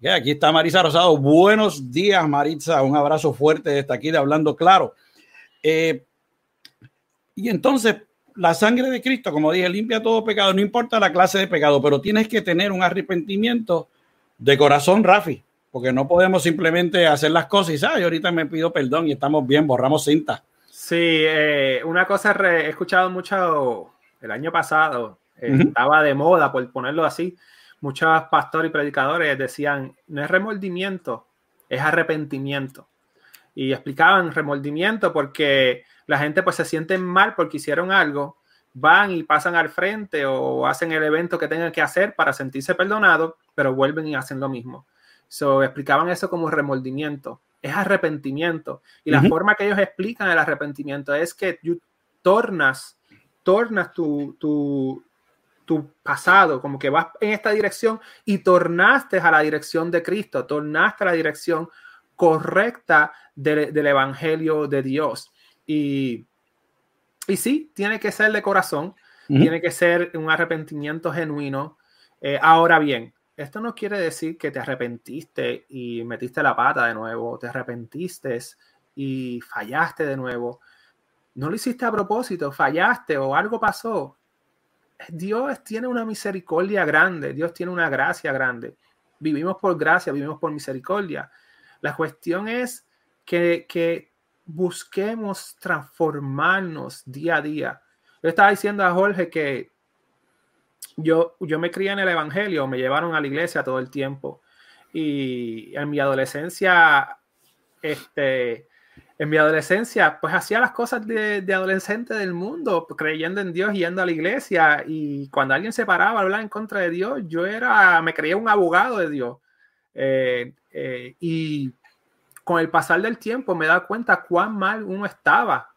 [SPEAKER 1] lea. aquí está Marisa Rosado. Buenos días, Marisa. Un abrazo fuerte desde aquí de Hablando Claro. Eh, y entonces, la sangre de Cristo, como dije, limpia todo pecado, no importa la clase de pecado, pero tienes que tener un arrepentimiento de corazón, Rafi, porque no podemos simplemente hacer las cosas y, ¿sabes? Ahorita me pido perdón y estamos bien, borramos cinta.
[SPEAKER 2] Sí, eh, una cosa he escuchado mucho el año pasado, eh, estaba de moda, por ponerlo así. Muchos pastores y predicadores decían, no es remordimiento, es arrepentimiento. Y explicaban remordimiento porque la gente pues se siente mal porque hicieron algo, van y pasan al frente o hacen el evento que tengan que hacer para sentirse perdonados, pero vuelven y hacen lo mismo. So, explicaban eso como remordimiento es arrepentimiento. Y la forma que ellos explican el arrepentimiento es que tú tornas, tornas tu, tu, tu, pasado, como que vas en esta dirección y tornaste a la dirección de Cristo, tornaste a la dirección correcta del Evangelio de Dios. Y, y sí, tiene que ser de corazón, tiene que ser un arrepentimiento genuino. Eh, ahora bien, esto no quiere decir que te arrepentiste y metiste la pata de nuevo, te arrepentiste y fallaste de nuevo. No lo hiciste a propósito, fallaste o algo pasó. Dios tiene una misericordia grande, Dios tiene una gracia grande. Vivimos por gracia, vivimos por misericordia. La cuestión es que, que busquemos transformarnos día a día. Yo estaba diciendo a Jorge que yo, yo me crié en el Evangelio, me llevaron a la iglesia todo el tiempo. Y en mi adolescencia, este, en mi adolescencia, pues hacía las cosas de, adolescente del mundo, creyendo en Dios, yendo a la iglesia. Y cuando alguien se paraba a hablar en contra de Dios, yo era, me creía un abogado de Dios. Eh, eh, y con el pasar del tiempo me da cuenta cuán mal uno estaba,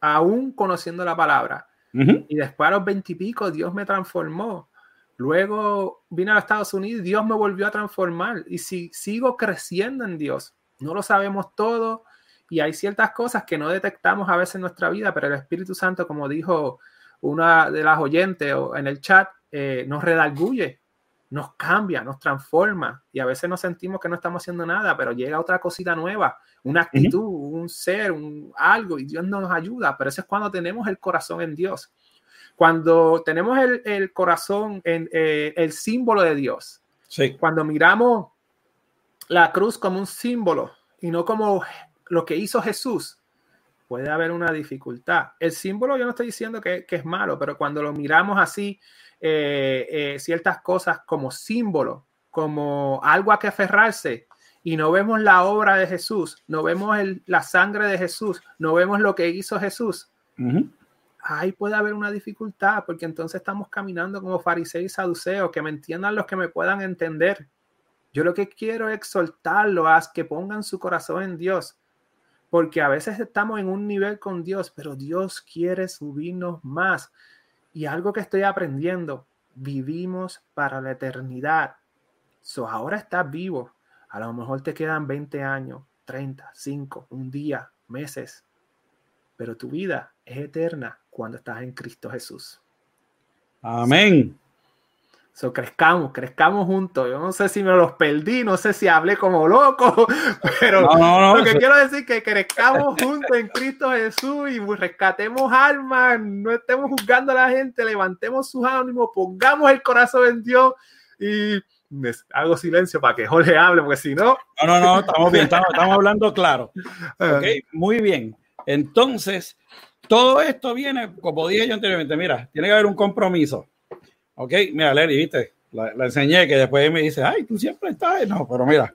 [SPEAKER 2] aún conociendo la palabra. Y después a los veintipico Dios me transformó. Luego vine a Estados Unidos, Dios me volvió a transformar. Y si sigo creciendo en Dios, no lo sabemos todo y hay ciertas cosas que no detectamos a veces en nuestra vida, pero el Espíritu Santo, como dijo una de las oyentes en el chat, eh, nos redalgulle, nos cambia, nos transforma y a veces nos sentimos que no estamos haciendo nada, pero llega otra cosita nueva, una actitud, un ser, un algo y Dios nos ayuda, pero eso es cuando tenemos el corazón en Dios. Cuando tenemos el, corazón en eh, el símbolo de Dios, sí. cuando miramos la cruz como un símbolo y no como lo que hizo Jesús, puede haber una dificultad. El símbolo yo no estoy diciendo que, que es malo, pero cuando lo miramos así, eh, eh, ciertas cosas como símbolo, como algo a que aferrarse, y no vemos la obra de Jesús, no vemos la sangre de Jesús, no vemos lo que hizo Jesús, ahí puede haber una dificultad, porque entonces estamos caminando como fariseos y saduceos, que me entiendan los que me puedan entender. Yo lo que quiero es exhortarlo a que pongan su corazón en Dios, porque a veces estamos en un nivel con Dios, pero Dios quiere subirnos más. Y algo que estoy aprendiendo, vivimos para la eternidad. So, ahora estás vivo, a lo mejor te quedan 20 años, 30, 5, un día, meses, pero tu vida es eterna cuando estás en Cristo Jesús.
[SPEAKER 1] Amén.
[SPEAKER 2] So, crezcamos, crezcamos juntos. Yo no sé si me los perdí, no sé si hablé como loco, *laughs* pero lo que quiero decir es que crezcamos juntos en Cristo Jesús y rescatemos almas, no estemos juzgando a la gente, levantemos sus ánimos, pongamos el corazón en Dios y hago silencio para que Jorge hable, porque si no.
[SPEAKER 1] No, no, no, estamos bien, estamos, hablando claro. *laughs* Okay, muy bien. Entonces, todo esto viene, como dije yo anteriormente, mira, tiene que haber un compromiso. Ok, mira, Lely, viste, la, enseñé que después me dice, ay, tú siempre estás. No, pero mira,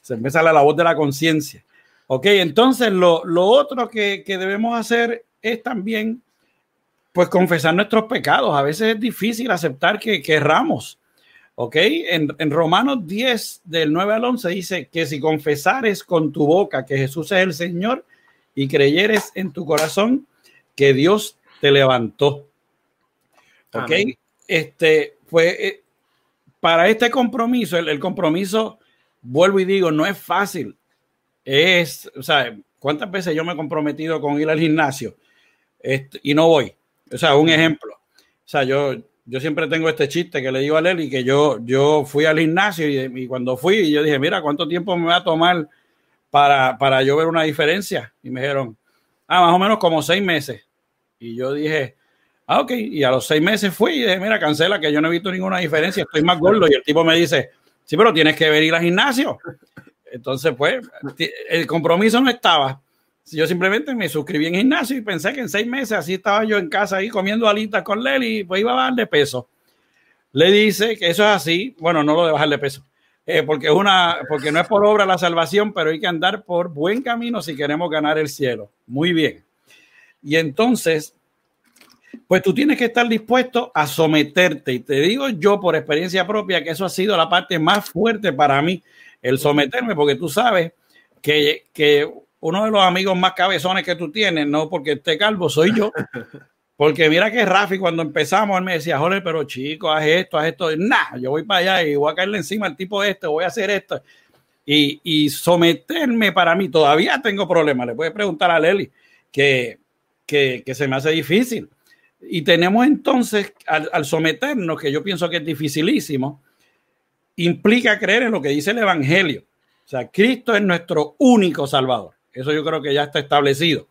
[SPEAKER 1] se me sale la voz de la conciencia. Ok, entonces lo, otro que, debemos hacer es también, pues, confesar nuestros pecados. A veces es difícil aceptar que, que erramos. Ok, en, en, Romanos 10, del 9 al 11, dice que si confesares con tu boca que Jesús es el Señor y creyeres en tu corazón que Dios te levantó. Ok, este, pues eh, para este compromiso, el, compromiso, vuelvo y digo, no es fácil. Es, o sea, ¿cuántas veces yo me he comprometido con ir al gimnasio este, y no voy? O sea, un ejemplo. O sea, yo, yo siempre tengo este chiste que le digo a Leli que yo, yo fui al gimnasio y, cuando fui, yo dije, mira, ¿cuánto tiempo me va a tomar para, para yo ver una diferencia? Y me dijeron, ah, más o menos como seis meses. Y yo dije, Ah, ok. Y a los seis meses fui y dije, mira, cancela, que yo no he visto ninguna diferencia, estoy más gordo. Y el tipo me dice, sí, pero tienes que venir al gimnasio. Entonces, pues, el compromiso no estaba. Yo simplemente me suscribí en gimnasio y pensé que en seis meses así estaba yo en casa ahí comiendo alitas con Leli y pues iba a bajar peso. Le dice que eso es así. Bueno, no lo de bajar de peso. Eh, porque, una, porque no es por obra la salvación, pero hay que andar por buen camino si queremos ganar el cielo. Muy bien. Y entonces pues tú tienes que estar dispuesto a someterte. Y te digo yo por experiencia propia que eso ha sido la parte más fuerte para mí, el someterme, porque tú sabes que, que uno de los amigos más cabezones que tú tienes, no porque esté calvo, soy yo. *laughs* Porque mira que Rafi, cuando empezamos, él me decía, joder, pero chico, haz esto, haz esto. Nah, yo voy para allá y voy a caerle encima al tipo este, voy a hacer esto. Y, y someterme para mí, todavía tengo problemas. Le puedes preguntar a Leli que, que, que se me hace difícil. Y tenemos entonces, al, someternos, que yo pienso que es dificilísimo, implica creer en lo que dice el Evangelio. O sea, Cristo es nuestro único Salvador. Eso yo creo que ya está establecido.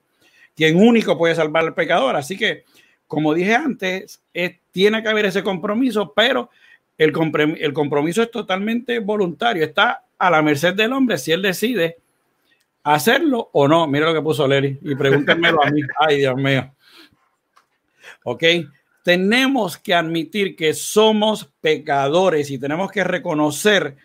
[SPEAKER 1] Quien único puede salvar al pecador. Así que, como dije antes, tiene que haber ese compromiso, pero el, el compromiso es totalmente voluntario. Está a la merced del hombre si él decide hacerlo o no. Mira lo que puso Leri y pregúntenmelo a mí. *laughs* Ay, Dios mío. ¿Ok? Tenemos que admitir que somos pecadores y tenemos que reconocer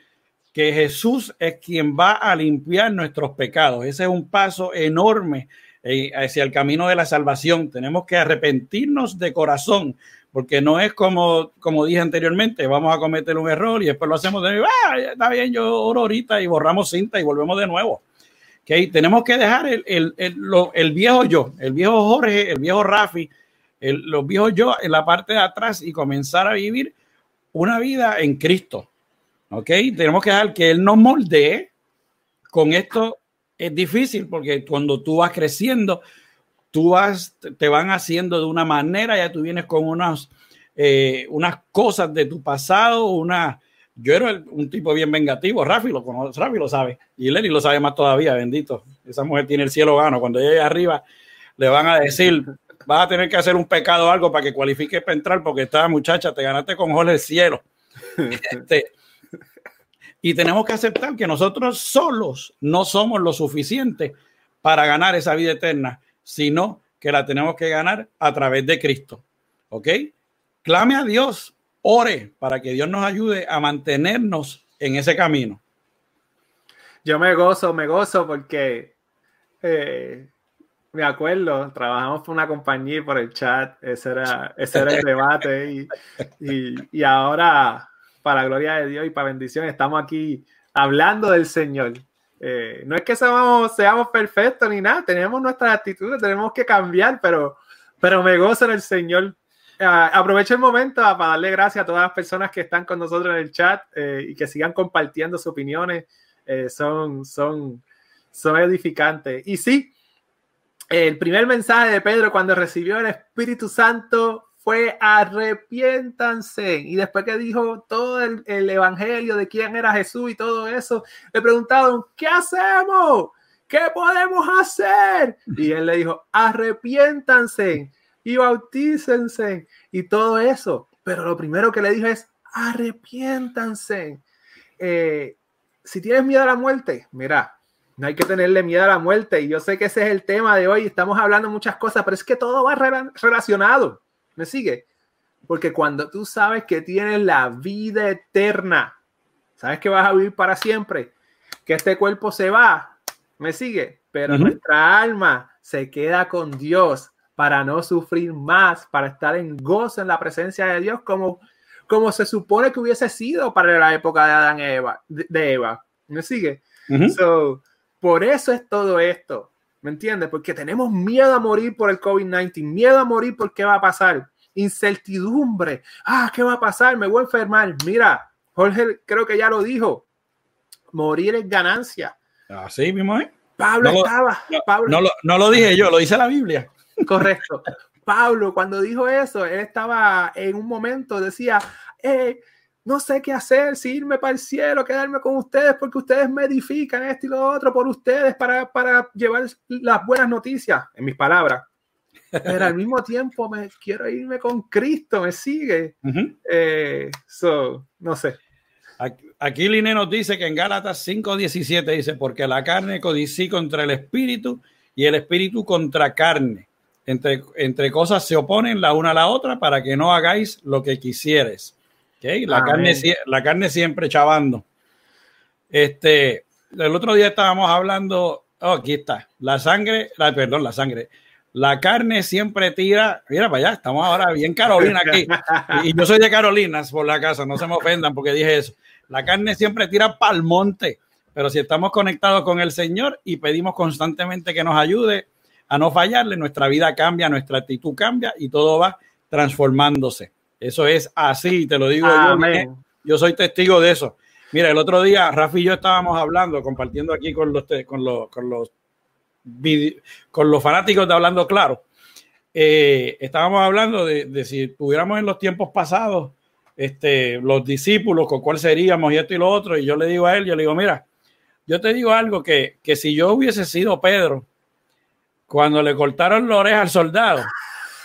[SPEAKER 1] que Jesús es quien va a limpiar nuestros pecados. Ese es un paso enorme eh, hacia el camino de la salvación. Tenemos que arrepentirnos de corazón, porque no es como, como dije anteriormente, vamos a cometer un error y después lo hacemos de nuevo. Ah, está bien, yo oro ahorita y borramos cinta y volvemos de nuevo. ¿Okay? Tenemos que dejar el, el, el, el viejo yo, el viejo Jorge, el viejo Rafi, los viejos yo en la parte de atrás y comenzar a vivir una vida en Cristo. ¿Ok? Tenemos que dejar que Él nos moldee. Con esto es difícil porque cuando tú vas creciendo, tú vas, te van haciendo de una manera, ya tú vienes con unas, eh, unas cosas de tu pasado, una... Yo era un tipo bien vengativo, Rafi lo conoce, Rafi lo sabe, y Lenny lo sabe más todavía, bendito. Esa mujer tiene el cielo gano. Cuando llegue arriba, le van a decir, vas a tener que hacer un pecado o algo para que cualifiques para entrar, porque esta muchacha te ganaste con Jorge del cielo. *laughs* Este, y tenemos que aceptar que nosotros solos no somos lo suficiente para ganar esa vida eterna, sino que la tenemos que ganar a través de Cristo. ¿Ok? Clame a Dios, ore para que Dios nos ayude a mantenernos en ese camino.
[SPEAKER 2] Yo me gozo, me gozo porque eh, me acuerdo, trabajamos por una compañía por el chat, ese era, *laughs* ese era el debate y, y, ahora, para gloria de Dios y para bendición, estamos aquí hablando del Señor. Eh, no es que seamos, seamos perfectos ni nada, tenemos nuestras actitudes, tenemos que cambiar, pero, pero me gozo en el Señor. Uh, aprovecho el momento para darle gracias a todas las personas que están con nosotros en el chat eh, y que sigan compartiendo sus opiniones. Eh, son, son, son edificantes. Y sí, el primer mensaje de Pedro cuando recibió el Espíritu Santo fue arrepiéntanse. Y después que dijo todo el, evangelio de quién era Jesús y todo eso, le preguntaron, ¿qué hacemos? ¿Qué podemos hacer? Y él le dijo, arrepiéntanse y bautícense y todo eso. Pero lo primero que le dijo es, arrepiéntanse. Eh, si tienes miedo a la muerte, mira, no hay que tenerle miedo a la muerte. Y yo sé que ese es el tema de hoy. Estamos hablando muchas cosas, pero es que todo va relacionado. ¿Me sigue? Porque cuando tú sabes que tienes la vida eterna, sabes que vas a vivir para siempre, que este cuerpo se va, ¿me sigue? Pero nuestra alma se queda con Dios para no sufrir más, para estar en gozo en la presencia de Dios como, como se supone que hubiese sido para la época de Adán y Eva, de, Eva. ¿Me sigue? Por eso es todo esto. ¿Me entiendes? Porque tenemos miedo a morir por el COVID-19, miedo a morir por qué va a pasar incertidumbre. Ah, ¿qué va a pasar? Me voy a enfermar. Mira, Jorge creo que ya lo dijo. Morir es ganancia.
[SPEAKER 1] Así mismo.
[SPEAKER 2] Pablo estaba.
[SPEAKER 1] No,
[SPEAKER 2] Pablo,
[SPEAKER 1] no, lo, dije yo, lo dice la Biblia.
[SPEAKER 2] Correcto. Pablo, cuando dijo eso, él estaba en un momento, decía, eh, no sé qué hacer, si irme para el cielo, quedarme con ustedes, porque ustedes me edifican esto y lo otro por ustedes para, para llevar las buenas noticias, en mis palabras pero al mismo tiempo me quiero irme con Cristo, me sigue. Eh, no sé.
[SPEAKER 1] Aquí, Line nos dice que en Gálatas 5:17 dice, porque la carne codicia contra el espíritu y el espíritu contra carne. Entre, entre cosas se oponen la una a la otra para que no hagáis lo que quisieres. ¿Okay? La, carne, la carne siempre chavando. Este, el otro día estábamos hablando, oh, aquí está, la sangre, la, perdón, la sangre, la carne siempre tira, mira para allá, estamos ahora bien Carolina aquí. *laughs* Y yo soy de Carolinas por la casa, no se me ofendan porque dije eso. La carne siempre tira para el monte, pero si estamos conectados con el Señor y pedimos constantemente que nos ayude a no fallarle, nuestra vida cambia, nuestra actitud cambia y todo va transformándose. Eso es así, te lo digo yo. Yo soy testigo de eso. Mira, el otro día Rafi y yo estábamos hablando, compartiendo aquí con los, con los, con los con los fanáticos de Hablando Claro, eh, estábamos hablando de, si estuviéramos en los tiempos pasados, este, los discípulos, con cuál seríamos y esto y lo otro, y yo le digo a él, yo le digo, mira, yo te digo algo que, que si yo hubiese sido Pedro, cuando le cortaron la oreja al soldado,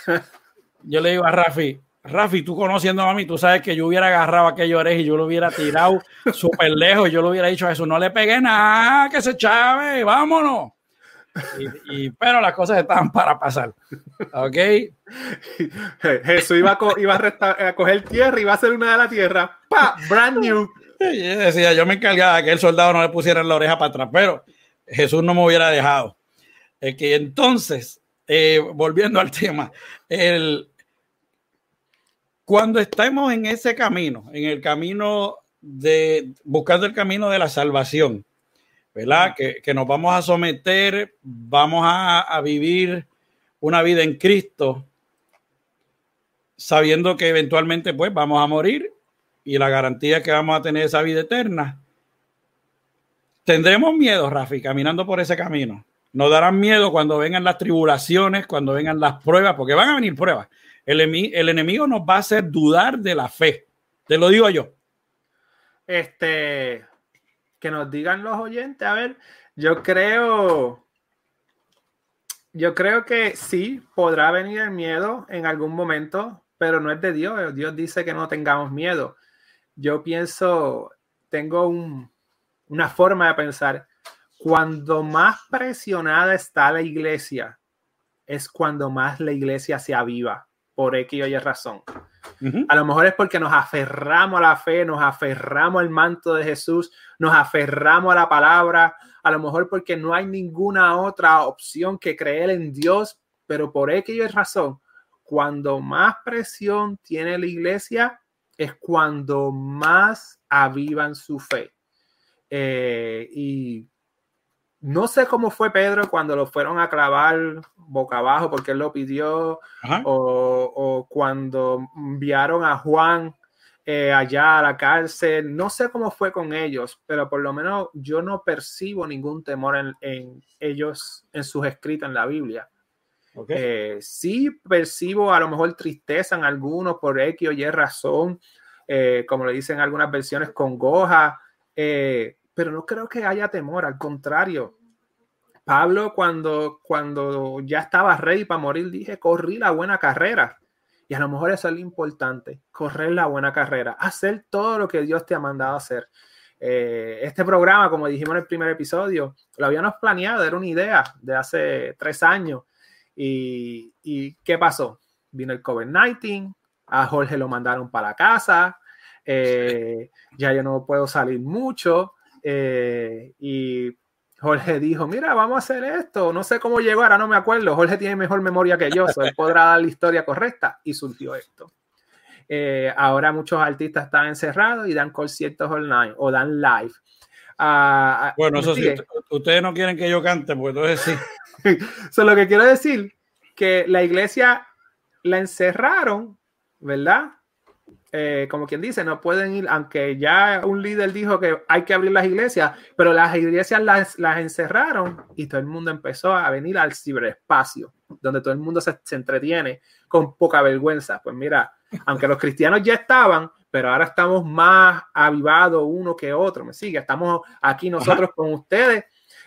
[SPEAKER 1] *laughs* yo le digo a Rafi, Rafi, tú conociendo a mí, tú sabes que yo hubiera agarrado aquella oreja y yo lo hubiera tirado *laughs* súper lejos, yo le hubiera dicho a eso, no le pegué nada, que se chave, vámonos. Y, pero las cosas estaban para pasar. ¿Ok? *laughs*
[SPEAKER 2] Jesús iba, a, iba a, coger tierra y iba a hacer una de la tierra. ¡Pa! Brand new. *laughs*
[SPEAKER 1] Yo decía, yo me encargaba de que el soldado no le pusiera la oreja para atrás, pero Jesús no me hubiera dejado. Que entonces, eh, volviendo al tema, el, cuando estemos en ese camino, en el camino de buscando el camino de la salvación, ¿verdad? Que, nos vamos a someter, vamos a, vivir una vida en Cristo, sabiendo que eventualmente pues vamos a morir y la garantía que vamos a tener esa vida eterna. Tendremos miedo, Rafi, caminando por ese camino. Nos darán miedo cuando vengan las tribulaciones, cuando vengan las pruebas, porque van a venir pruebas. El, el enemigo nos va a hacer dudar de la fe. Te lo digo yo.
[SPEAKER 2] Este, que nos digan los oyentes. A ver, yo creo, yo creo que sí, podrá venir el miedo en algún momento, pero no es de Dios. Dios dice que no tengamos miedo. Yo pienso, tengo una forma de pensar, cuando más presionada está la iglesia, es cuando más la iglesia se aviva, por X o Y razón. A lo mejor es porque nos aferramos a la fe, nos aferramos al manto de Jesús, nos aferramos a la palabra, a lo mejor porque no hay ninguna otra opción que creer en Dios, pero por X razón, cuando más presión tiene la iglesia, es cuando más avivan su fe. Eh, y no sé cómo fue Pedro cuando lo fueron a clavar boca abajo porque él lo pidió, o, cuando enviaron a Juan eh, allá a la cárcel. No sé cómo fue con ellos, pero por lo menos yo no percibo ningún temor en, ellos, en sus escritos en la Biblia. Eh, sí percibo a lo mejor tristeza en algunos por X o Y razón, eh, como le dicen algunas versiones, congoja pero no creo que haya temor, al contrario. Pablo cuando, cuando ya estaba ready para morir, dije, corrí la buena carrera. Y a lo mejor eso es lo importante, correr la buena carrera, hacer todo lo que Dios te ha mandado hacer. Eh, este programa, como dijimos en el primer episodio, lo habíamos planeado, era una idea de hace tres años. ¿Y, y qué pasó? Vino el COVID-19, a Jorge lo mandaron para la casa, eh, ya yo no puedo salir mucho. Eh, y Jorge *laughs* dijo, mira, vamos a hacer esto. No sé cómo llegó, ahora no me acuerdo. Jorge tiene mejor memoria que yo, él podrá dar la historia correcta y surgió esto. Eh, ahora muchos artistas están encerrados y dan conciertos online o dan live.
[SPEAKER 1] Ah, ah, bueno, eso sí, ustedes no quieren que yo cante, pues entonces sí. *laughs*
[SPEAKER 2] Eso lo que quiero decir, que la iglesia la encerraron, ¿verdad? Eh, como quien dice, no pueden ir, aunque ya un líder dijo que hay que abrir las iglesias, pero las iglesias las, las encerraron y todo el mundo empezó a venir al ciberespacio, donde todo el mundo se, entretiene con poca vergüenza. Pues mira, aunque los cristianos ya estaban, pero ahora estamos más avivados uno que otro, ¿me sigue? Estamos aquí nosotros con ustedes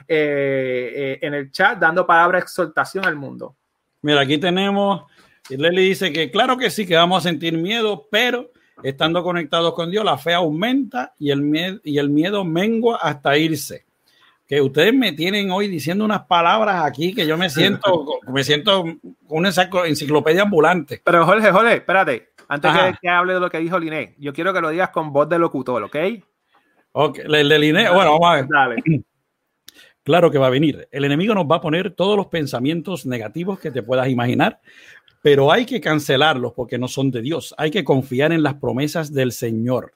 [SPEAKER 2] eh, eh, en el chat dando palabra de exhortación al mundo.
[SPEAKER 1] Mira, aquí tenemos, y Lely dice que claro que sí, que vamos a sentir miedo, pero Estando conectados con Dios, la fe aumenta y el miedo, y el miedo mengua hasta irse. Que ustedes me tienen hoy diciendo unas palabras aquí que yo me siento, *laughs* me siento una enciclopedia ambulante.
[SPEAKER 2] Pero Jorge, Jorge, espérate. Antes que, hable de lo que dijo Liné, yo quiero que lo digas con voz de locutor, ¿ok?
[SPEAKER 1] Ok, el de Liné, bueno, vamos a ver. Dale. Claro que va a venir. El enemigo nos va a poner todos los pensamientos negativos que te puedas imaginar pero hay que cancelarlos porque no son de Dios. Hay que confiar en las promesas del Señor.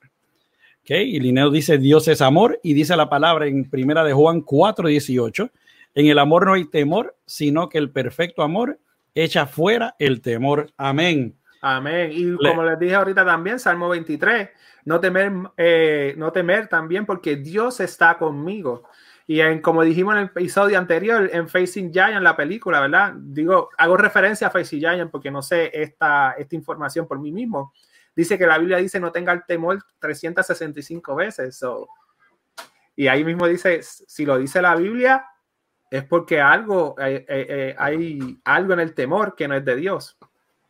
[SPEAKER 1] ¿Okay? Y Lineo dice, Dios es amor, y dice la palabra en primera de Juan 4, 18, en el amor no hay temor, sino que el perfecto amor echa fuera el temor. Amén.
[SPEAKER 2] Amén. Y como les dije ahorita también, Salmo 23, no temer, eh, no temer también porque Dios está conmigo. Y en, como dijimos en el episodio anterior, en Facing Giant, la película, ¿verdad? Digo, hago referencia a Facing Giant porque no sé esta, esta información por mí mismo. Dice que la Biblia dice no tenga el temor 365 veces. y ahí mismo dice, si lo dice la Biblia, es porque algo, eh, eh, eh, hay algo en el temor que no es de Dios.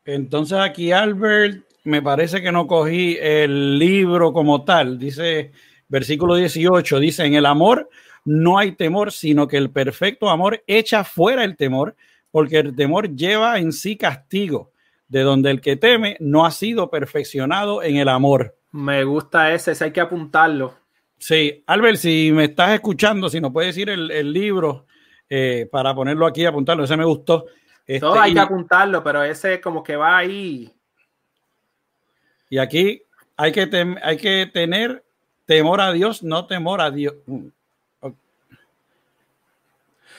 [SPEAKER 1] Entonces aquí, Albert, me parece que no cogí el libro como tal. Dice, versículo 18, dice, en el amor no hay temor, sino que el perfecto amor echa fuera el temor, porque el temor lleva en sí castigo, de donde el que teme no ha sido perfeccionado en el amor.
[SPEAKER 2] Me gusta ese, ese hay que apuntarlo.
[SPEAKER 1] Sí, Albert, si me estás escuchando, si no puedes decir el, libro eh, para ponerlo aquí y apuntarlo, ese me gustó.
[SPEAKER 2] Este, Todo hay que apuntarlo, pero ese como que va ahí.
[SPEAKER 1] Y aquí hay que, hay que tener temor a Dios, no temor a Dios.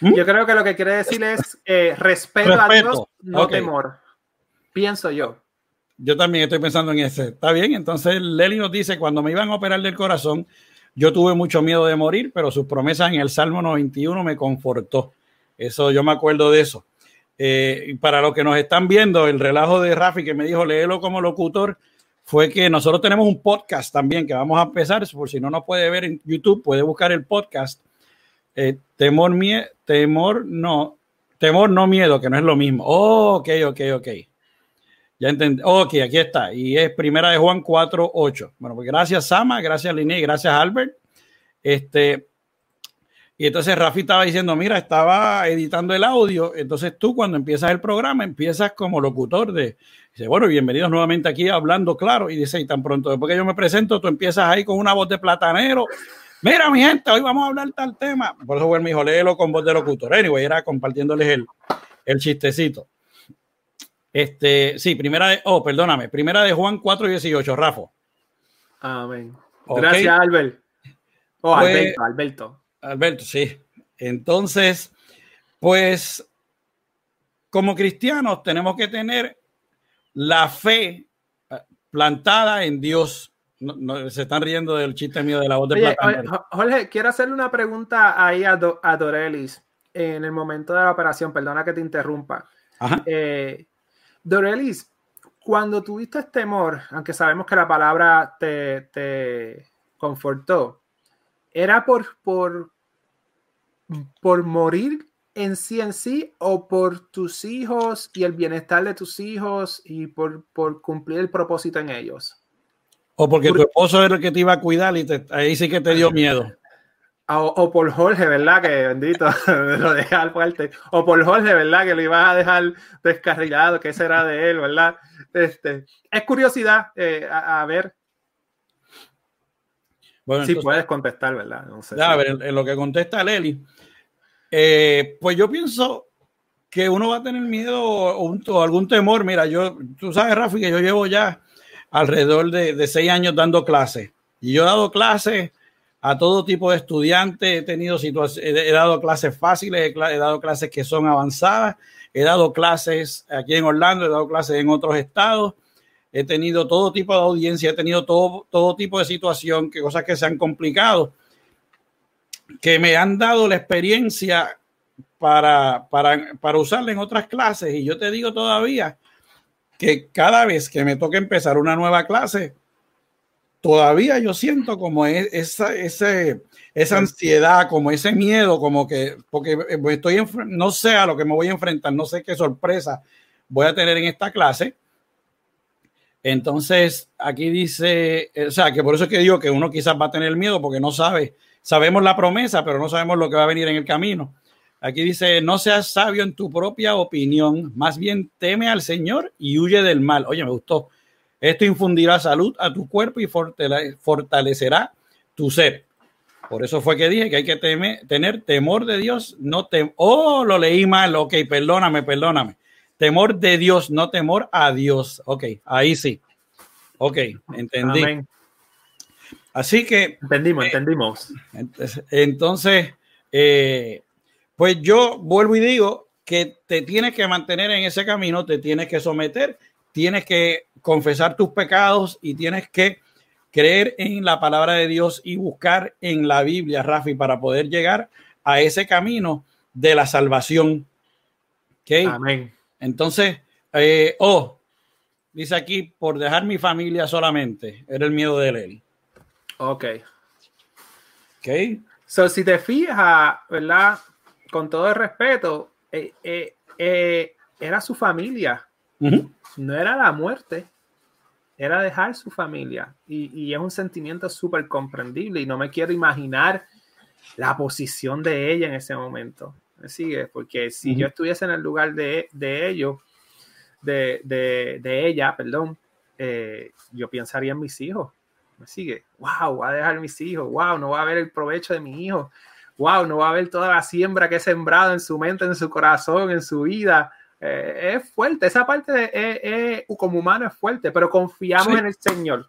[SPEAKER 2] ¿Mm? Yo creo que lo que quiere decir es eh, respeto, a Dios, no temor. Pienso yo.
[SPEAKER 1] Yo también estoy pensando en ese. Está bien, entonces Leli nos dice, cuando me iban a operar del corazón, yo tuve mucho miedo de morir, pero sus promesas en el Salmo 91 me confortó. Eso, yo me acuerdo de eso. Eh, para los que nos están viendo, el relajo de Rafi que me dijo, léelo como locutor, fue que nosotros tenemos un podcast también que vamos a empezar, por si no nos puede ver en YouTube, puede buscar el podcast eh, temor, mie temor, no, temor, no miedo, que no es lo mismo. Oh, ok, ok, ok. Ya entendí. Ok, aquí está. Y es primera de Juan 4, 8. Bueno, pues gracias, Sama, gracias, Liné, gracias, Albert. Este, y entonces Rafi estaba diciendo, mira, estaba editando el audio. Entonces tú cuando empiezas el programa, empiezas como locutor de, dice, bueno, bienvenidos nuevamente aquí hablando claro. Y dice, y tan pronto después que yo me presento, tú empiezas ahí con una voz de platanero Mira, mi gente, hoy vamos a hablar tal tema. Por eso, bueno, mi hijo, léelo con voz de locutor. Anyway, era compartiéndoles el, el chistecito. Este, sí, primera de, oh, perdóname, primera de Juan 4.18, Rafa.
[SPEAKER 2] Amén. Gracias, Albert. Oh, pues, Alberto, Alberto.
[SPEAKER 1] Alberto, sí. Entonces, pues, como cristianos tenemos que tener la fe plantada en Dios no, se están riendo del chiste mío de la voz de
[SPEAKER 2] plata. Jorge, quiero hacerle una pregunta ahí a, a, Dorelis en el momento de la operación. Perdona que te interrumpa. Eh, Dorelis, cuando tuviste temor, aunque sabemos que la palabra te, te confortó, ¿era por, por, por morir en sí en sí o por tus hijos y el bienestar de tus hijos y por, por cumplir el propósito en ellos?
[SPEAKER 1] O porque tu esposo era el que te iba a cuidar y ahí sí que te dio miedo.
[SPEAKER 2] O, por Jorge, ¿verdad? Que bendito, *laughs* lo dejé al fuerte. O por Jorge, ¿verdad? Que lo ibas a dejar descarrilado, que será de él, ¿verdad? Este, es curiosidad eh, a, ver. Bueno, si puedes contestar, ¿verdad?
[SPEAKER 1] a ver, en, lo que contesta Leli, eh, pues yo pienso que uno va a tener miedo o, algún temor. Mira, yo, tú sabes, Rafi, que yo llevo ya alrededor de, de seis años dando clases. Y yo he dado clases a todo tipo de estudiantes, he tenido situaciones, he dado clases fáciles, he dado clases que son avanzadas, he dado clases aquí en Orlando, he dado clases en otros estados, he tenido todo tipo de audiencia, he tenido todo, todo tipo de situación, que cosas que se han complicado, que me han dado la experiencia para, para, para usarla en otras clases. Y yo te digo todavía que cada vez que me toque empezar una nueva clase, todavía yo siento como e, esa, ese, esa ansiedad, como ese miedo, como que, porque eh, estoy, no sé a lo que me voy a enfrentar, no sé qué sorpresa voy a tener en esta clase. Entonces, aquí dice, eh, o sea, que por eso es que digo que uno quizás va a tener miedo porque no sabe, sabemos la promesa, pero no sabemos lo que va a venir en el camino. Aquí dice, no seas sabio en tu propia opinión, más bien teme al Señor y huye del mal. Oye, me gustó. Esto infundirá salud a tu cuerpo y fortalecerá tu ser. Por eso fue que dije que hay que tener temor de Dios, no tem oh, lo leí mal, ok, perdóname, perdóname. Temor de Dios, no temor a Dios. Ok, ahí sí. Ok, entendí. Así que.
[SPEAKER 2] Entendimos, entendimos.
[SPEAKER 1] Entonces, eh, pues yo vuelvo y digo que te tienes que mantener en ese camino, te tienes que someter tienes que confesar tus pecados y tienes que creer en la palabra de Dios y buscar en la Biblia, Rafi, para poder llegar a ese camino de la salvación. ¿Okay? Amén. Entonces, eh, oh, dice aquí, por dejar mi familia solamente, era el miedo de él.
[SPEAKER 2] Ok. Ok. So, si te fijas, ¿verdad? Con todo el respeto, eh, eh, era su familia no era la muerte, era dejar su familia. Y, es un sentimiento súper comprendible y no me quiero imaginar la posición de ella en ese momento. ¿Me sigue? Porque si yo estuviese en el lugar de, ellos, de, ella, perdón, eh, yo pensaría en mis hijos. ¿Me sigue? ¡Wow! Va a dejar mis hijos. ¡Wow! No va a ver el provecho de mi hijo. ¡Wow! No va a ver toda la siembra que he sembrado en su mente, en su corazón, en su vida eh, es fuerte, esa parte de, eh, eh, como humano es fuerte, pero confiamos en el Señor.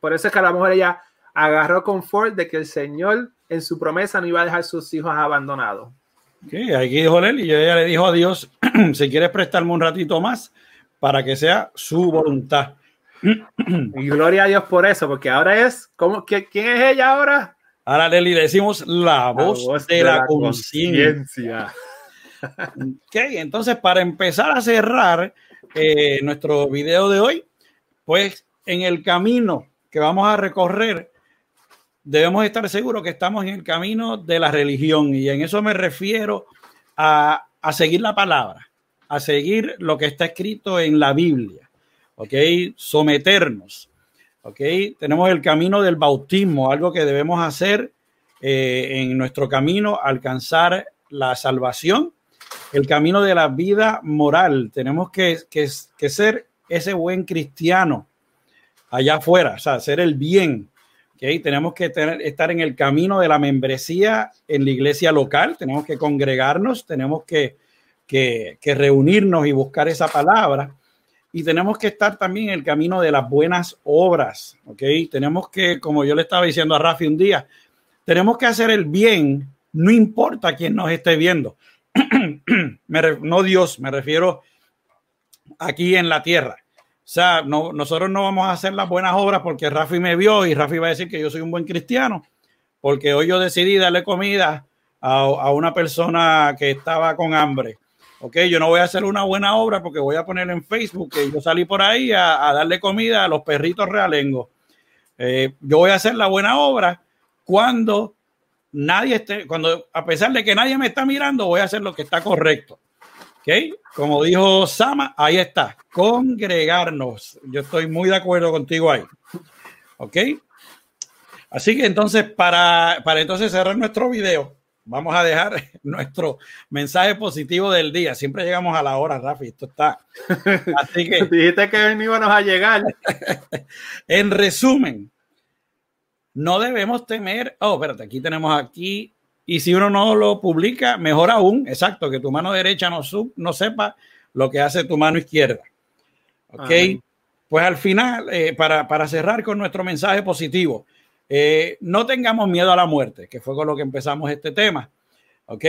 [SPEAKER 2] Por eso es que a lo mejor ella agarró confort de que el Señor en su promesa no iba a dejar sus hijos abandonados.
[SPEAKER 1] Sí, aquí dijo él y ella le dijo a Dios, *clears throat* si quieres prestarme un ratito más para que sea su voluntad. *clears throat*
[SPEAKER 2] y gloria a Dios por eso, porque ahora es, ¿cómo, ¿quién es ella ahora?
[SPEAKER 1] Ahora le decimos la voz, de, la, conciencia. ok, entonces para empezar a cerrar eh, nuestro video de hoy, pues en el camino que vamos a recorrer, debemos estar seguros que estamos en el camino de la religión. Y en eso me refiero a, a seguir la palabra, a seguir lo que está escrito en la Biblia, ok, someternos, ok, tenemos el camino del bautismo, algo que debemos hacer eh, en nuestro camino, alcanzar la salvación el camino de la vida moral. Tenemos que, ser ese buen cristiano allá afuera, o sea, ser el bien. ¿okay? Tenemos que estar en el camino de la membresía en la iglesia local, tenemos que congregarnos, tenemos que, que, reunirnos y buscar esa palabra. Y tenemos que estar también en el camino de las buenas obras, ¿ok? Tenemos que, como yo le estaba diciendo a Rafi un día, tenemos que hacer el bien, no importa quién nos esté viendo. *clears throat* no Dios, me refiero aquí en la tierra. O sea, no, nosotros no vamos a hacer las buenas obras porque Rafi me vio y Rafi va a decir que yo soy un buen cristiano, porque hoy yo decidí darle comida a, una persona que estaba con hambre. Ok, yo no voy a hacer una buena obra porque voy a poner en Facebook que yo salí por ahí a, darle comida a los perritos realengos. Eh, yo voy a hacer la buena obra cuando nadie esté, cuando a pesar de que nadie me está mirando, voy a hacer lo que está correcto. ¿Ok? Como dijo Sama, ahí está, congregarnos. Yo estoy muy de acuerdo contigo ahí. ¿Ok? Así que entonces, para, para entonces cerrar nuestro video, vamos a dejar *laughs* nuestro mensaje positivo del día. Siempre llegamos a la hora, Rafi. Esto está. *laughs*
[SPEAKER 2] Así que. Dijiste que no íbamos a llegar. *laughs*
[SPEAKER 1] en resumen, no debemos temer. Oh, espérate, aquí tenemos aquí. Y si uno no lo publica, mejor aún, exacto, que tu mano derecha no, sub, no sepa lo que hace tu mano izquierda. Ok. Pues al final, eh, para, para cerrar con nuestro mensaje positivo, eh, no tengamos miedo a la muerte, que fue con lo que empezamos este tema. ¿Ok?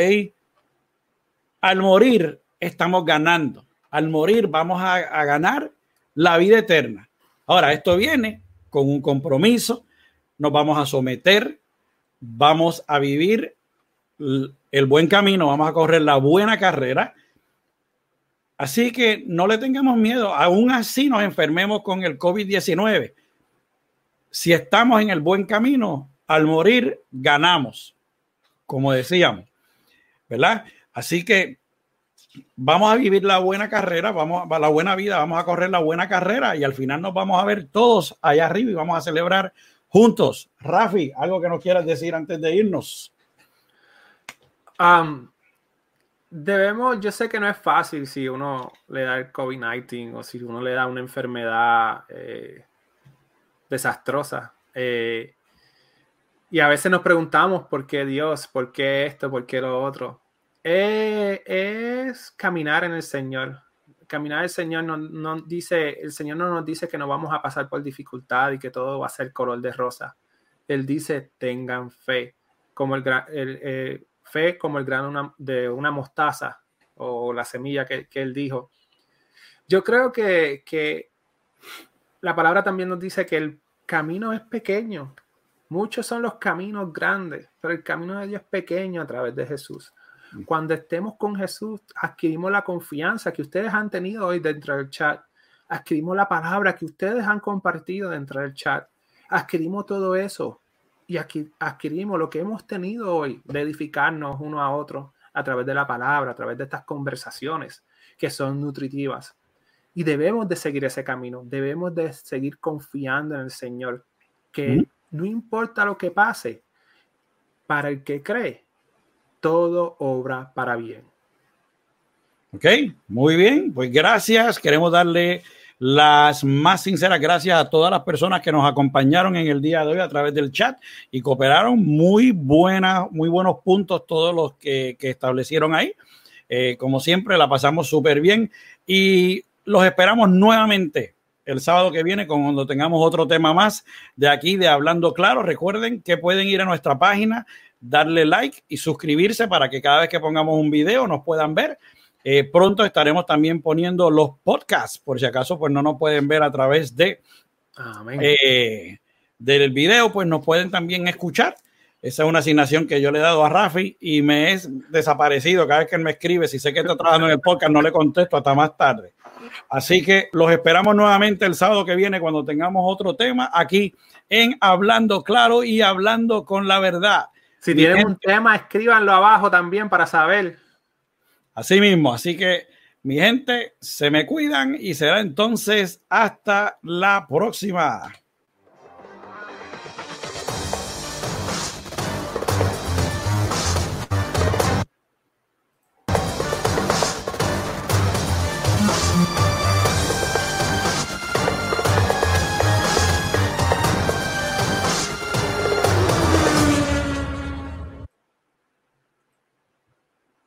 [SPEAKER 1] Al morir estamos ganando. Al morir vamos a, a ganar la vida eterna. Ahora, esto viene con un compromiso. Nos vamos a someter. Vamos a vivir el buen camino. Vamos a correr la buena carrera. Así que no le tengamos miedo. Aún así nos enfermemos con el COVID-19 si estamos en el buen camino, al morir ganamos, como decíamos, ¿verdad? Así que vamos a vivir la buena carrera, vamos a la buena vida, vamos a correr la buena carrera y al final nos vamos a ver todos allá arriba y vamos a celebrar juntos. Rafi, algo que nos quieras decir antes de irnos.
[SPEAKER 2] debemos, yo sé que no es fácil si uno le da el COVID-19 o si uno le da una enfermedad eh, desastrosa. Eh, y a veces nos preguntamos por qué Dios, por qué esto, por qué lo otro. Eh, es caminar en el Señor. Caminar el Señor no, dice, el Señor no nos dice que no vamos a pasar por dificultad y que todo va a ser color de rosa. Él dice, tengan fe, como el, el eh, fe como el grano de una mostaza o la semilla que, que él dijo. Yo creo que, que la palabra también nos dice que el camino es pequeño. Muchos son los caminos grandes, pero el camino de Dios es pequeño a través de Jesús. Cuando estemos con Jesús, adquirimos la confianza que ustedes han tenido hoy dentro del chat. Adquirimos la palabra que ustedes han compartido dentro del chat. Adquirimos todo eso y adquirimos lo que hemos tenido hoy de edificarnos uno a otro a través de la palabra, a través de estas conversaciones que son nutritivas. Y debemos de seguir ese camino, debemos de seguir confiando en el Señor, que no importa lo que pase, para el que cree, todo obra para bien.
[SPEAKER 1] Ok, muy bien, pues gracias. Queremos darle las más sinceras gracias a todas las personas que nos acompañaron en el día de hoy a través del chat y cooperaron muy buenas, muy buenos puntos todos los que, establecieron ahí. Eh, como siempre, la pasamos súper bien y los esperamos nuevamente el sábado que viene cuando tengamos otro tema más de aquí de Hablando Claro. Recuerden que pueden ir a nuestra página, darle like y suscribirse para que cada vez que pongamos un video nos puedan ver. Eh, pronto estaremos también poniendo los podcasts, por si acaso pues no nos pueden ver a través de eh, del video, pues nos pueden también escuchar. Esa es una asignación que yo le he dado a Rafi y me es desaparecido cada vez que él me escribe. Si sé que está trabajando en el podcast, no le contesto hasta más tarde. Así que los esperamos nuevamente el sábado que viene cuando tengamos otro tema aquí en Hablando Claro y Hablando con la Verdad.
[SPEAKER 2] Si tienen un tema, escríbanlo abajo también para saber.
[SPEAKER 1] Así mismo, así que mi gente, se me cuidan y será entonces hasta la próxima.